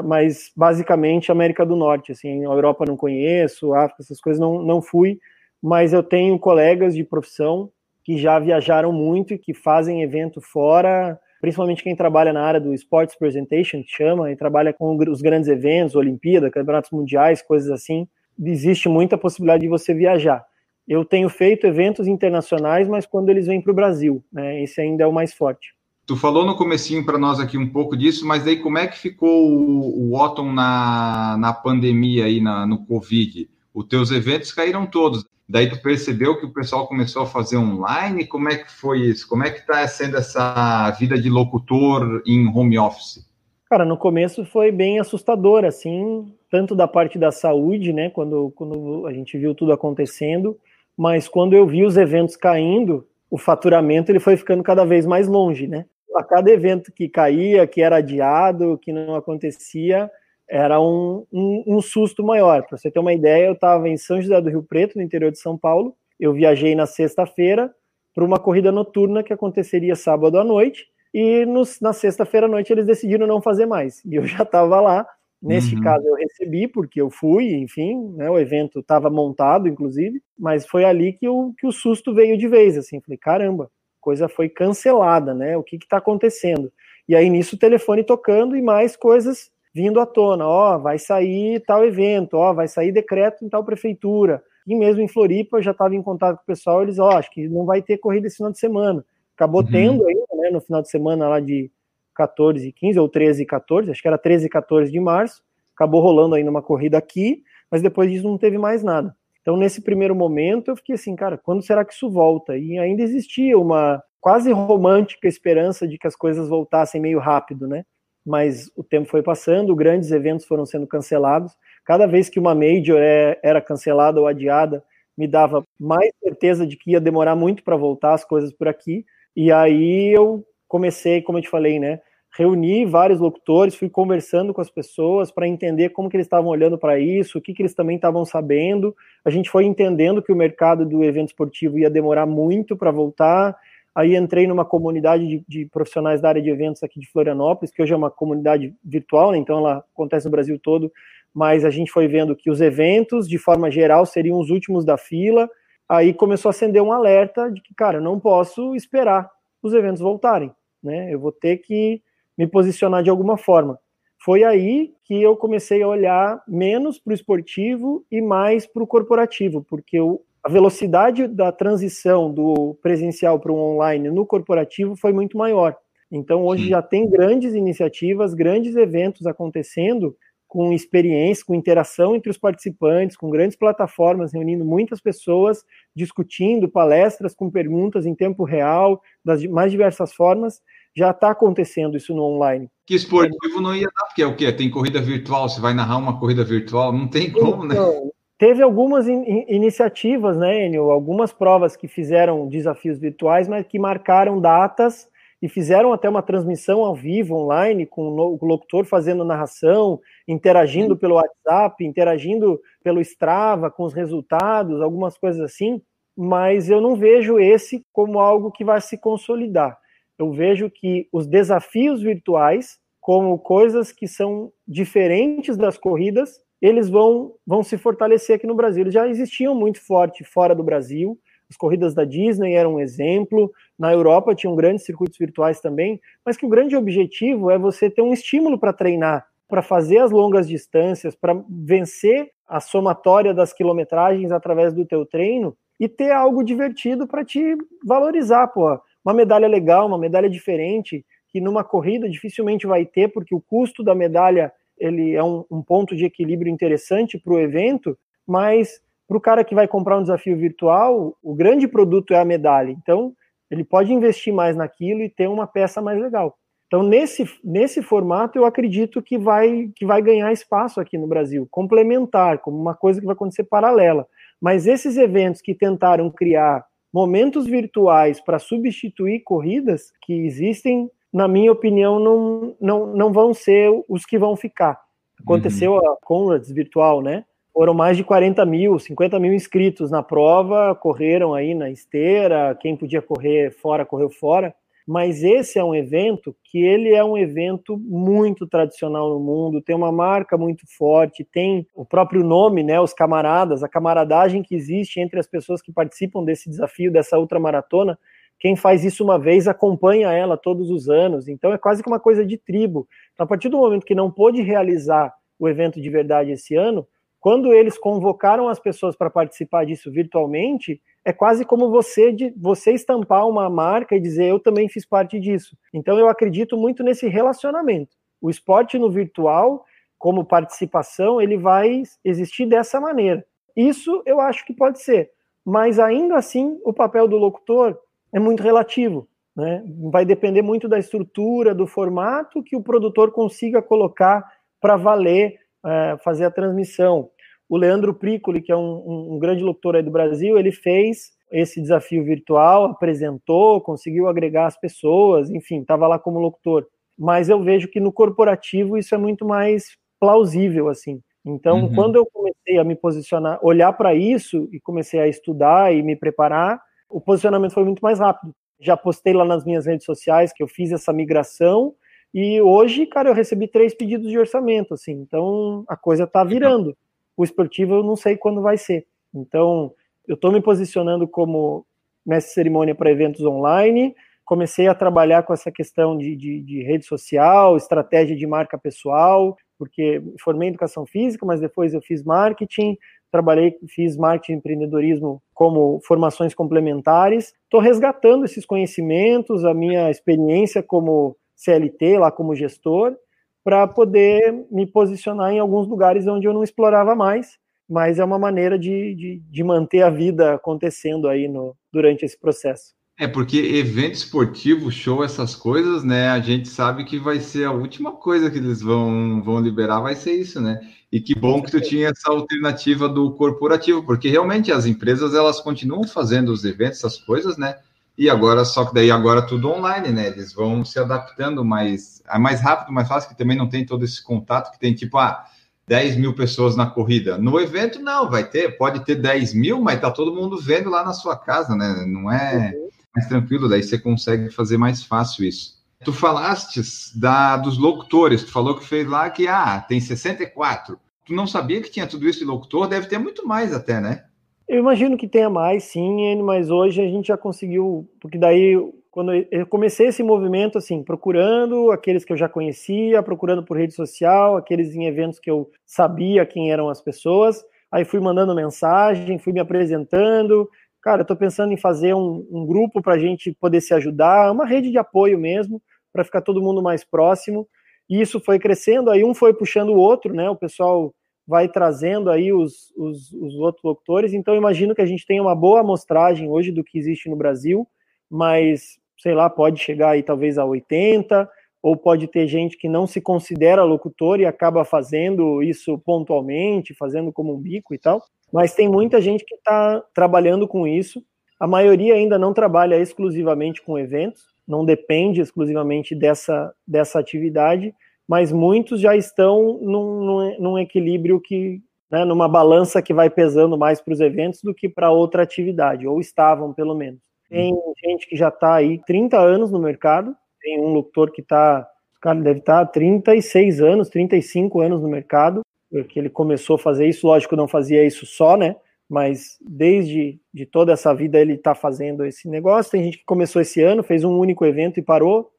S3: mas basicamente América do Norte, assim, a Europa não conheço, África, essas coisas não, não fui, mas eu tenho colegas de profissão que já viajaram muito e que fazem evento fora, principalmente quem trabalha na área do Sports Presentation, que chama, e trabalha com os grandes eventos, Olimpíada, campeonatos mundiais, coisas assim, existe muita possibilidade de você viajar. Eu tenho feito eventos internacionais, mas quando eles vêm para o Brasil, né, esse ainda é o mais forte.
S2: Tu falou no comecinho para nós aqui um pouco disso, mas aí como é que ficou o, o Otton na, na pandemia aí, na, no Covid? Os teus eventos caíram todos. Daí tu percebeu que o pessoal começou a fazer online? Como é que foi isso? Como é que está sendo essa vida de locutor em home office?
S3: Cara, no começo foi bem assustador, assim, tanto da parte da saúde, né, quando, quando a gente viu tudo acontecendo, mas quando eu vi os eventos caindo, o faturamento ele foi ficando cada vez mais longe, né? A cada evento que caía, que era adiado, que não acontecia, era um, um, um susto maior. Para você ter uma ideia, eu estava em São José do Rio Preto, no interior de São Paulo. Eu viajei na sexta-feira para uma corrida noturna que aconteceria sábado à noite. E nos, na sexta-feira à noite eles decidiram não fazer mais. E eu já estava lá. Neste uhum. caso eu recebi, porque eu fui, enfim, né, o evento estava montado, inclusive, mas foi ali que o, que o susto veio de vez, assim, falei, caramba, coisa foi cancelada, né, o que está acontecendo? E aí nisso o telefone tocando e mais coisas vindo à tona, ó, vai sair tal evento, ó, vai sair decreto em tal prefeitura, e mesmo em Floripa eu já estava em contato com o pessoal, eles, ó, acho que não vai ter corrida esse final de semana, acabou uhum. tendo ainda, né, no final de semana lá de 14 e 15, ou 13 e 14, acho que era 13 e 14 de março, acabou rolando ainda uma corrida aqui, mas depois disso não teve mais nada. Então, nesse primeiro momento, eu fiquei assim, cara, quando será que isso volta? E ainda existia uma quase romântica esperança de que as coisas voltassem meio rápido, né? Mas o tempo foi passando, grandes eventos foram sendo cancelados. Cada vez que uma major é, era cancelada ou adiada, me dava mais certeza de que ia demorar muito para voltar as coisas por aqui. E aí eu comecei, como eu te falei, né? Reuni vários locutores, fui conversando com as pessoas para entender como que eles estavam olhando para isso, o que, que eles também estavam sabendo. A gente foi entendendo que o mercado do evento esportivo ia demorar muito para voltar. Aí entrei numa comunidade de, de, profissionais da área de eventos aqui de Florianópolis, que hoje é uma comunidade virtual, né? então ela acontece no Brasil todo, mas a gente foi vendo que os eventos, de forma geral, seriam os últimos da fila. Aí começou a acender um alerta de que, cara, não posso esperar os eventos voltarem, né? Eu vou ter que me posicionar de alguma forma. Foi aí que eu comecei a olhar menos para o esportivo e mais para o corporativo, porque o, a velocidade da transição do presencial para o online no corporativo foi muito maior. Então, hoje já tem grandes iniciativas, grandes eventos acontecendo com experiência, com interação entre os participantes, com grandes plataformas reunindo muitas pessoas, discutindo palestras com perguntas em tempo real, das mais diversas formas. Já está acontecendo isso no online.
S2: Que esportivo não ia dar, porque é o quê? Tem corrida virtual, você vai narrar uma corrida virtual, não tem como, né? então, né?
S3: Teve algumas in iniciativas, né, Enio? Algumas provas que fizeram desafios virtuais, mas que marcaram datas e fizeram até uma transmissão ao vivo, online, com o locutor fazendo narração, interagindo pelo WhatsApp, interagindo pelo Strava com os resultados, algumas coisas assim, mas eu não vejo esse como algo que vai se consolidar. Eu vejo que os desafios virtuais, como coisas que são diferentes das corridas, eles vão, vão se fortalecer aqui no Brasil. Eles já existiam muito forte fora do Brasil, as corridas da Disney eram um exemplo, na Europa tinham grandes circuitos virtuais também, mas que o grande objetivo é você ter um estímulo para treinar, para fazer as longas distâncias, para vencer a somatória das quilometragens através do teu treino e ter algo divertido para te valorizar, pô. Uma medalha legal, uma medalha diferente, que numa corrida dificilmente vai ter, porque o custo da medalha ele é um, um ponto de equilíbrio interessante para o evento, mas para o cara que vai comprar um desafio virtual, o grande produto é a medalha. Então, ele pode investir mais naquilo e ter uma peça mais legal. Então, nesse, nesse formato, eu acredito que vai, que vai ganhar espaço aqui no Brasil, complementar, como uma coisa que vai acontecer paralela. Mas esses eventos que tentaram criar momentos virtuais para substituir corridas que existem, na minha opinião, não, não, não vão ser os que vão ficar. Aconteceu uhum. a Conrads virtual, né? foram mais de 40 mil, 50 mil inscritos na prova, correram aí na esteira, quem podia correr fora, correu fora. Mas esse é um evento que ele é um evento muito tradicional no mundo, tem uma marca muito forte, tem o próprio nome, né, os camaradas, a camaradagem que existe entre as pessoas que participam desse desafio, dessa ultramaratona. Quem faz isso uma vez acompanha ela todos os anos, então é quase que uma coisa de tribo. Então, a partir do momento que não pôde realizar o evento de verdade esse ano, quando eles convocaram as pessoas para participar disso virtualmente, é quase como você de você estampar uma marca e dizer eu também fiz parte disso. Então eu acredito muito nesse relacionamento. O esporte no virtual, como participação, ele vai existir dessa maneira. Isso eu acho que pode ser, mas ainda assim o papel do locutor é muito relativo. Né? Vai depender muito da estrutura, do formato que o produtor consiga colocar para valer, é, fazer a transmissão. O Leandro Pricoli, que é um, um, um grande locutor aí do Brasil, ele fez esse desafio virtual, apresentou, conseguiu agregar as pessoas, enfim, estava lá como locutor. Mas eu vejo que no corporativo isso é muito mais plausível, assim. Então, uhum. quando eu comecei a me posicionar, olhar para isso e comecei a estudar e me preparar, o posicionamento foi muito mais rápido. Já postei lá nas minhas redes sociais que eu fiz essa migração e hoje, cara, eu recebi três pedidos de orçamento, assim. Então, a coisa está virando. O esportivo eu não sei quando vai ser. Então, eu estou me posicionando como mestre cerimônia para eventos online. Comecei a trabalhar com essa questão de, de, de, rede social, estratégia de marca pessoal, porque formei em educação física, mas depois eu fiz marketing, trabalhei, fiz marketing e empreendedorismo como formações complementares. Estou resgatando esses conhecimentos, a minha experiência como CLT, lá como gestor, para poder me posicionar em alguns lugares onde eu não explorava mais mas é uma maneira de, de, de manter a vida acontecendo aí no, durante esse processo.
S2: É porque evento esportivo, show, essas coisas, né? A gente sabe que vai ser a última coisa que eles vão, vão liberar, vai ser isso, né? E que bom que tu tinha essa alternativa do corporativo, porque realmente as empresas elas continuam fazendo os eventos, essas coisas, né? E agora, só que daí agora tudo online, né? Eles vão se adaptando mais, é mais rápido, mais fácil, que também não tem todo esse contato que tem, tipo, ah, 10 mil pessoas na corrida. No evento, não, vai ter, pode ter 10 mil, mas tá todo mundo vendo lá na sua casa, né? Não é mais tranquilo, daí você consegue fazer mais fácil isso. Tu falaste da, dos locutores, tu falou que fez lá que, ah, tem 64. Tu não sabia que tinha tudo isso de locutor? Deve ter muito mais até, né?
S3: Eu imagino que tenha mais, sim, mas hoje a gente já conseguiu, porque daí quando eu comecei esse movimento assim, procurando aqueles que eu já conhecia, procurando por rede social, aqueles em eventos que eu sabia quem eram as pessoas, aí fui mandando mensagem, fui me apresentando. Cara, eu tô pensando em fazer um, um grupo para a gente poder se ajudar, uma rede de apoio mesmo, para ficar todo mundo mais próximo. E isso foi crescendo, aí um foi puxando o outro, né? O pessoal vai trazendo aí os, os, os outros locutores. Então, imagino que a gente tem uma boa amostragem hoje do que existe no Brasil, mas sei lá, pode chegar aí talvez a 80, ou pode ter gente que não se considera locutor e acaba fazendo isso pontualmente, fazendo como um bico e tal. Mas tem muita gente que está trabalhando com isso. A maioria ainda não trabalha exclusivamente com eventos, não depende exclusivamente dessa, dessa atividade, mas muitos já estão num, num, num equilíbrio que, né, numa balança que vai pesando mais para os eventos do que para outra atividade, ou estavam pelo menos. Tem gente que já está aí 30 anos no mercado, tem um locutor que está, cara, deve estar tá 36 anos, 35 anos no mercado, porque ele começou a fazer isso, lógico, não fazia isso só, né? Mas desde de toda essa vida ele está fazendo esse negócio. Tem gente que começou esse ano, fez um único evento e parou.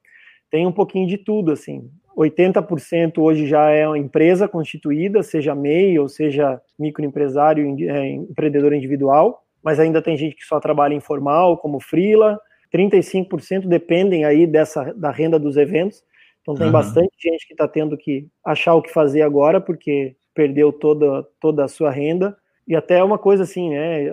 S3: Tem um pouquinho de tudo, assim. 80% hoje já é uma empresa constituída, seja MEI ou seja microempresário, é, empreendedor individual mas ainda tem gente que só trabalha informal, como freela. 35% dependem aí dessa da renda dos eventos. Então tem uhum. bastante gente que está tendo que achar o que fazer agora porque perdeu toda toda a sua renda. E até uma coisa assim, né?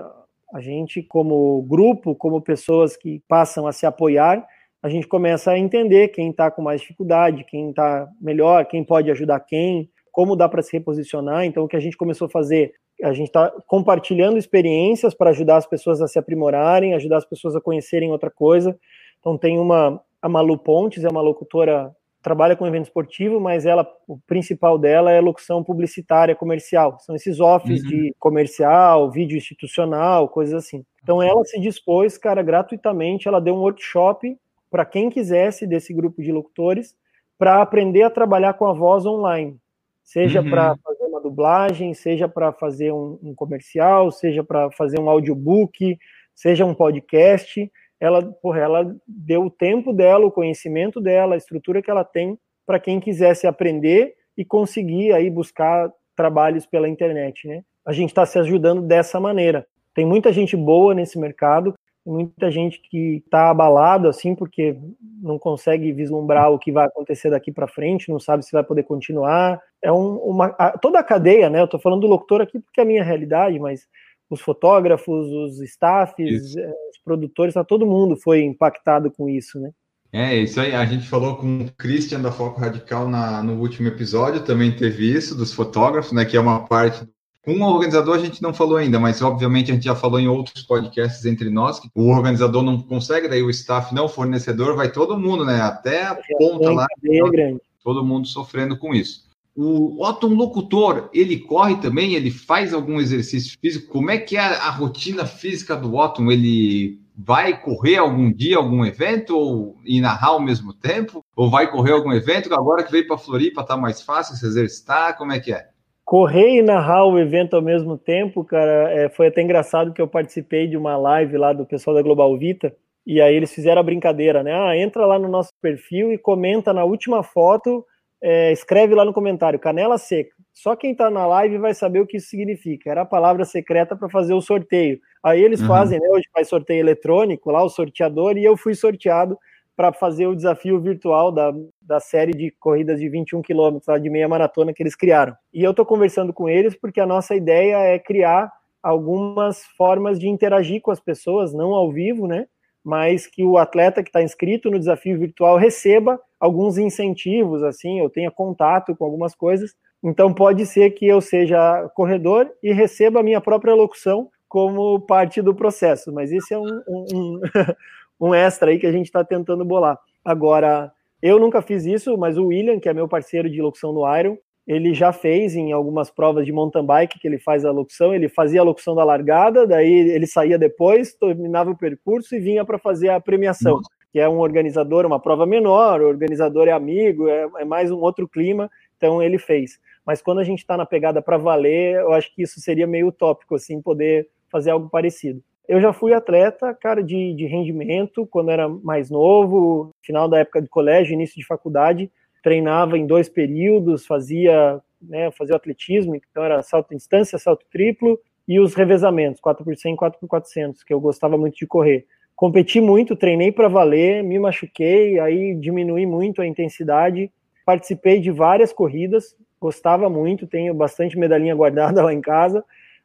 S3: A gente como grupo, como pessoas que passam a se apoiar, a gente começa a entender quem está com mais dificuldade, quem está melhor, quem pode ajudar quem, como dá para se reposicionar. Então, o que a gente começou a fazer a gente está compartilhando experiências para ajudar as pessoas a se aprimorarem, ajudar as pessoas a conhecerem outra coisa. Então tem uma a Malu Pontes, é uma locutora, trabalha com evento esportivo, mas ela o principal dela é locução publicitária comercial. São esses offs uhum. de comercial, vídeo institucional, coisas assim. Então ela se dispôs, cara, gratuitamente, ela deu um workshop para quem quisesse desse grupo de locutores para aprender a trabalhar com a voz online seja uhum. para fazer dublagem, seja para fazer um, um, comercial, seja para fazer um audiobook, seja um podcast. Ela, porra, ela deu o tempo dela, o conhecimento dela, a estrutura que ela tem para quem quisesse aprender e conseguir aí buscar trabalhos pela internet, né? A gente está se ajudando dessa maneira. Tem muita gente boa nesse mercado, muita gente que está abalado assim porque não consegue vislumbrar o que vai acontecer daqui para frente, não sabe se vai poder continuar. É um, uma a, toda a cadeia, né? Eu estou falando do locutor aqui porque é a minha realidade, mas os fotógrafos, os staffs, é, os produtores, tá, todo mundo foi impactado com isso, né?
S2: É, isso aí. A gente falou com o Christian da Foco Radical na, no último episódio, também teve isso, dos fotógrafos, né? Que é uma parte Com o organizador a gente não falou ainda, mas obviamente a gente já falou em outros podcasts entre nós. Que o organizador não consegue, daí o staff não, o fornecedor, vai todo mundo, né? Até a ponta lá. Grande. Todo mundo sofrendo com isso. O Otton locutor, ele corre também? Ele faz algum exercício físico? Como é que é a, a rotina física do Otton? Ele vai correr algum dia, algum evento, ou e narrar ao mesmo tempo? Ou vai correr algum evento? Agora que veio para Floripa, tá mais fácil se exercitar? Como é que é?
S3: Correr e narrar o evento ao mesmo tempo, cara, é, foi até engraçado que eu participei de uma live lá do pessoal da Global Vita, e aí eles fizeram a brincadeira, né? Ah, entra lá no nosso perfil e comenta na última foto é, escreve lá no comentário, canela seca. Só quem está na live vai saber o que isso significa. Era a palavra secreta para fazer o sorteio. Aí eles uhum. fazem, né? Hoje faz sorteio eletrônico lá, o sorteador, e eu fui sorteado para fazer o desafio virtual da, da série de corridas de 21 quilômetros, de meia maratona que eles criaram. E eu estou conversando com eles porque a nossa ideia é criar algumas formas de interagir com as pessoas, não ao vivo, né? Mas que o atleta que está inscrito no desafio virtual receba alguns incentivos, assim, eu tenha contato com algumas coisas. Então pode ser que eu seja corredor e receba a minha própria locução como parte do processo, mas esse é um, um, um extra aí que a gente está tentando bolar. Agora, eu nunca fiz isso, mas o William, que é meu parceiro de locução no Iron, ele já fez em algumas provas de mountain bike que ele faz a locução, ele fazia a locução da largada, daí ele saía depois, terminava o percurso e vinha para fazer a premiação que é um organizador, uma prova menor, o organizador é amigo, é, é mais um outro clima, então ele fez. Mas quando a gente está na pegada para valer, eu acho que isso seria meio utópico, assim, poder fazer algo parecido. Eu já fui atleta, cara, de, de rendimento, quando era mais novo, final da época de colégio, início de faculdade, treinava em dois períodos, fazia, né, fazia atletismo, então era salto em distância, salto triplo, e os revezamentos, 4x100 4x400, que eu gostava muito de correr competi muito, treinei para valer, me machuquei, aí diminui muito a intensidade. Participei de várias corridas, gostava muito, tenho bastante medalhinha guardada lá em casa.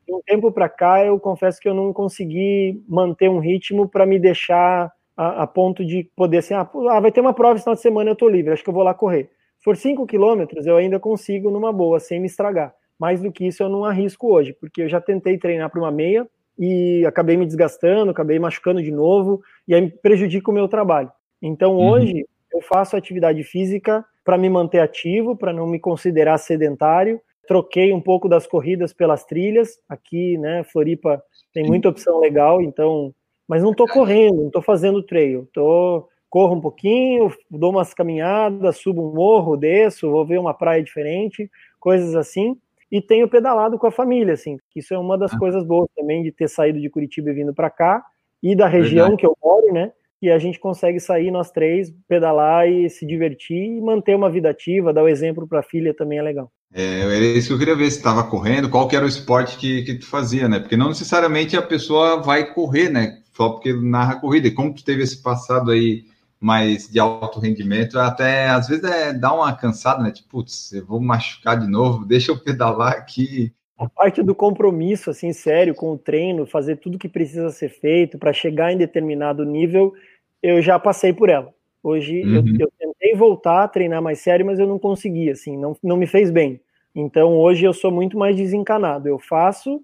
S3: De um tempo para cá, eu confesso que eu não consegui manter um ritmo para me deixar a, a, ponto de poder assim, ah, ah, vai ter uma prova esse final de semana, eu estou livre, acho que eu vou lá correr. Se for 5 quilômetros, eu ainda consigo numa boa, sem me estragar. Mais do que isso, eu não arrisco hoje, porque eu já tentei treinar para uma meia, e acabei me desgastando, acabei machucando de novo, e aí prejudica o meu trabalho. Então uhum. hoje eu faço atividade física para me manter ativo, para não me considerar sedentário. Troquei um pouco das corridas pelas trilhas. Aqui, né, Floripa tem muita opção legal, então, mas não estou correndo, não estou fazendo trail. Tô corro um pouquinho, dou umas caminhadas, subo um morro, desço, vou ver uma praia diferente, coisas assim e tenho pedalado com a família, assim, isso é uma das ah. coisas boas também de ter saído de Curitiba e vindo para cá e da região Verdade. que eu moro, né? E a gente consegue sair nós três, pedalar e se divertir e manter uma vida ativa, dar o exemplo para a filha também é legal.
S2: É, era isso que eu queria ver, se estava correndo, qual que era o esporte que, que tu fazia, né? Porque não necessariamente a pessoa vai correr, né? Só porque narra corrida. E como tu teve esse passado aí mais de alto rendimento, até às vezes é dá uma cansada, né? Tipo, putz, eu vou machucar de novo, deixa eu pedalar aqui.
S3: A parte do compromisso, assim, sério, com o treino, fazer tudo que precisa ser feito para chegar em determinado nível, eu já passei por ela. Hoje uhum. eu, eu, tentei voltar a treinar mais sério, mas eu não consegui, assim, não, não me fez bem. Então hoje eu sou muito mais desencanado. Eu faço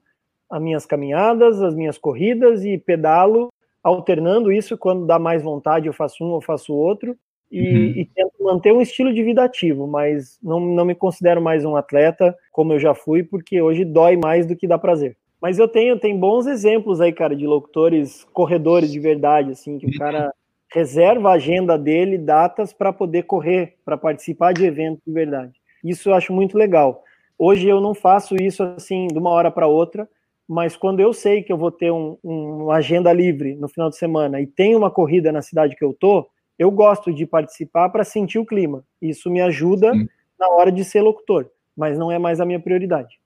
S3: as minhas caminhadas, as minhas corridas e pedalo alternando isso, quando dá mais vontade eu faço um, eu faço outro, e, uhum. e, tento manter um estilo de vida ativo, mas não, não me considero mais um atleta como eu já fui, porque hoje dói mais do que dá prazer. Mas eu tenho, tenho bons exemplos aí, cara, de locutores, corredores de verdade, assim, que o cara reserva a agenda dele, datas para poder correr, para participar de eventos de verdade. Isso eu acho muito legal. Hoje eu não faço isso assim de uma hora para outra, mas quando eu sei que eu vou ter um, um, uma agenda livre no final de semana e tem uma corrida na cidade que eu tô, eu gosto de participar para sentir o clima. Isso me ajuda Sim. na hora de ser locutor, mas não é mais a minha prioridade.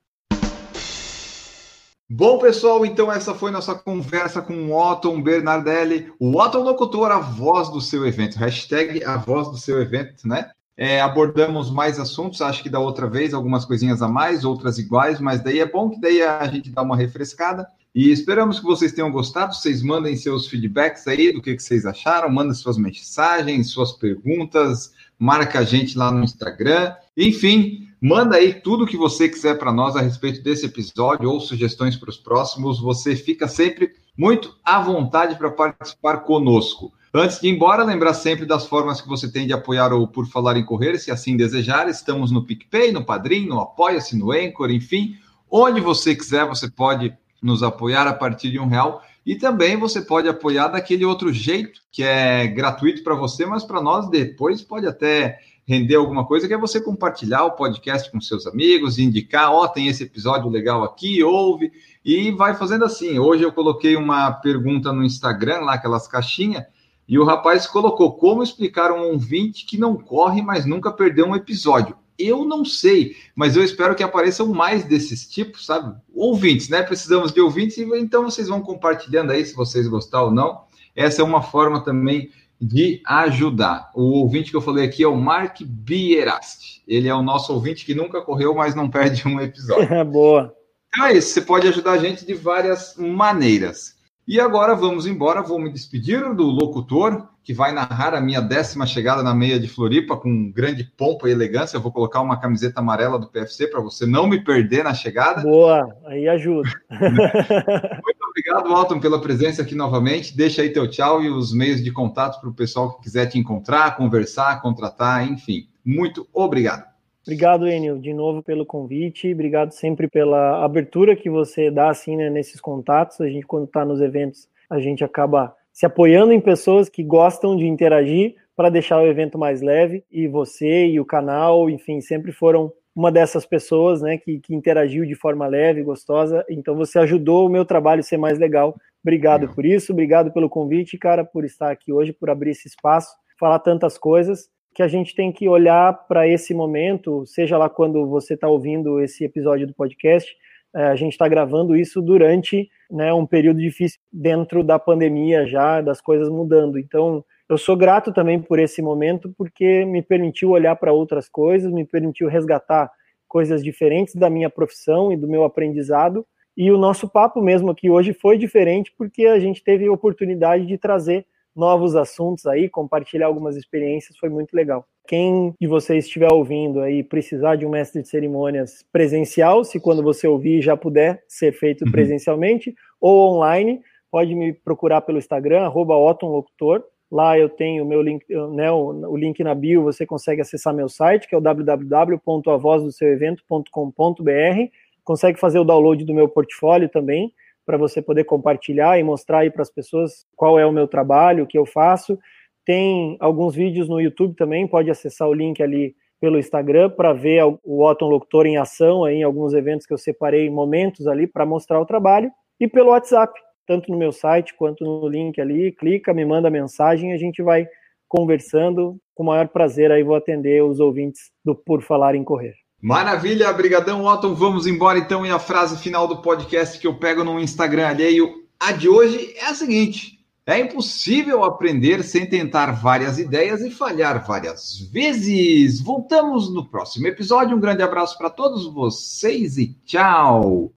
S2: Bom, pessoal, então essa foi nossa conversa com o Otton Bernardelli, o Otton Locutor, a voz do seu evento. Hashtag a voz do seu evento, né? É, abordamos mais assuntos, acho que da outra vez, algumas coisinhas a mais, outras iguais, mas daí é bom que daí a gente dá uma refrescada. E esperamos que vocês tenham gostado. Vocês mandem seus feedbacks aí do que, que vocês acharam, mandem suas mensagens, suas perguntas, marca a gente lá no Instagram. Enfim, manda aí tudo que você quiser para nós a respeito desse episódio ou sugestões para os próximos. Você fica sempre muito à vontade para participar conosco. Antes de ir embora, lembrar sempre das formas que você tem de apoiar o Por Falar em Correr, se assim desejar. Estamos no PicPay, no Padrim, no Apoia-se, no Anchor, enfim. Onde você quiser, você pode nos apoiar a partir de um real. E também você pode apoiar daquele outro jeito, que é gratuito para você, mas para nós depois pode até render alguma coisa, que é você compartilhar o podcast com seus amigos, indicar, ó, oh, tem esse episódio legal aqui, ouve, e vai fazendo assim. Hoje eu coloquei uma pergunta no Instagram, lá aquelas caixinhas, e o rapaz colocou como explicar um ouvinte que não corre, mas nunca perdeu um episódio. Eu não sei, mas eu espero que apareçam mais desses tipos, sabe? Ouvintes, né? Precisamos de ouvintes, então vocês vão compartilhando aí se vocês gostar ou não. Essa é uma forma também de ajudar. O ouvinte que eu falei aqui é o Mark Bierast. Ele é o nosso ouvinte que nunca correu, mas não perde um episódio.
S3: Boa.
S2: Então é isso, você pode ajudar a gente de várias maneiras. E agora vamos embora, vou me despedir do locutor, que vai narrar a minha décima chegada na meia de Floripa com grande pompa e elegância. Eu vou colocar uma camiseta amarela do PFC para você não me perder na chegada.
S3: Boa, aí ajuda.
S2: Muito obrigado, Alton, pela presença aqui novamente. Deixa aí teu tchau e os meios de contato para o pessoal que quiser te encontrar, conversar, contratar, enfim. Muito obrigado.
S3: Obrigado, Enio, de novo pelo convite. Obrigado sempre pela abertura que você dá assim, né, nesses contatos. A gente, quando está nos eventos, a gente acaba se apoiando em pessoas que gostam de interagir para deixar o evento mais leve. E você e o canal, enfim, sempre foram uma dessas pessoas né, que, que interagiu de forma leve, gostosa. Então você ajudou o meu trabalho a ser mais legal. Obrigado por isso, obrigado pelo convite, cara, por estar aqui hoje, por abrir esse espaço, falar tantas coisas que a gente tem que olhar para esse momento, seja lá quando você está ouvindo esse episódio do podcast, é, a gente está gravando isso durante né, um período difícil dentro da pandemia já, das coisas mudando. Então, eu sou grato também por esse momento, porque me permitiu olhar para outras coisas, me permitiu resgatar coisas diferentes da minha profissão e do meu aprendizado. E o nosso papo mesmo aqui hoje foi diferente, porque a gente teve a oportunidade de trazer novos assuntos aí, compartilhar algumas experiências, foi muito legal. Quem de vocês estiver ouvindo aí precisar de um mestre de cerimônias presencial, se quando você ouvir já puder ser feito uhum. presencialmente ou online, pode me procurar pelo Instagram, arroba Locutor. Lá eu tenho o meu link, né, o, o, link na bio, você consegue acessar meu site, que é o www.avozdoseuevento.com.br. Consegue fazer o download do meu portfólio também para você poder compartilhar e mostrar aí para as pessoas qual é o meu trabalho, o que eu faço. Tem alguns vídeos no YouTube também, pode acessar o link ali pelo Instagram para ver o Otton Locutor em ação aí, em alguns eventos que eu separei momentos ali para mostrar o trabalho e pelo WhatsApp, tanto no meu site quanto no link ali, clica, me manda mensagem, a gente vai conversando, com o maior prazer aí vou atender os ouvintes do Por Falar em Correr.
S2: Maravilha, brigadão, Otton. Vamos embora então e a frase final do podcast que eu pego no Instagram alheio. A de hoje é a seguinte: é impossível aprender sem tentar várias ideias e falhar várias vezes. Voltamos no próximo episódio. Um grande abraço para todos vocês e tchau.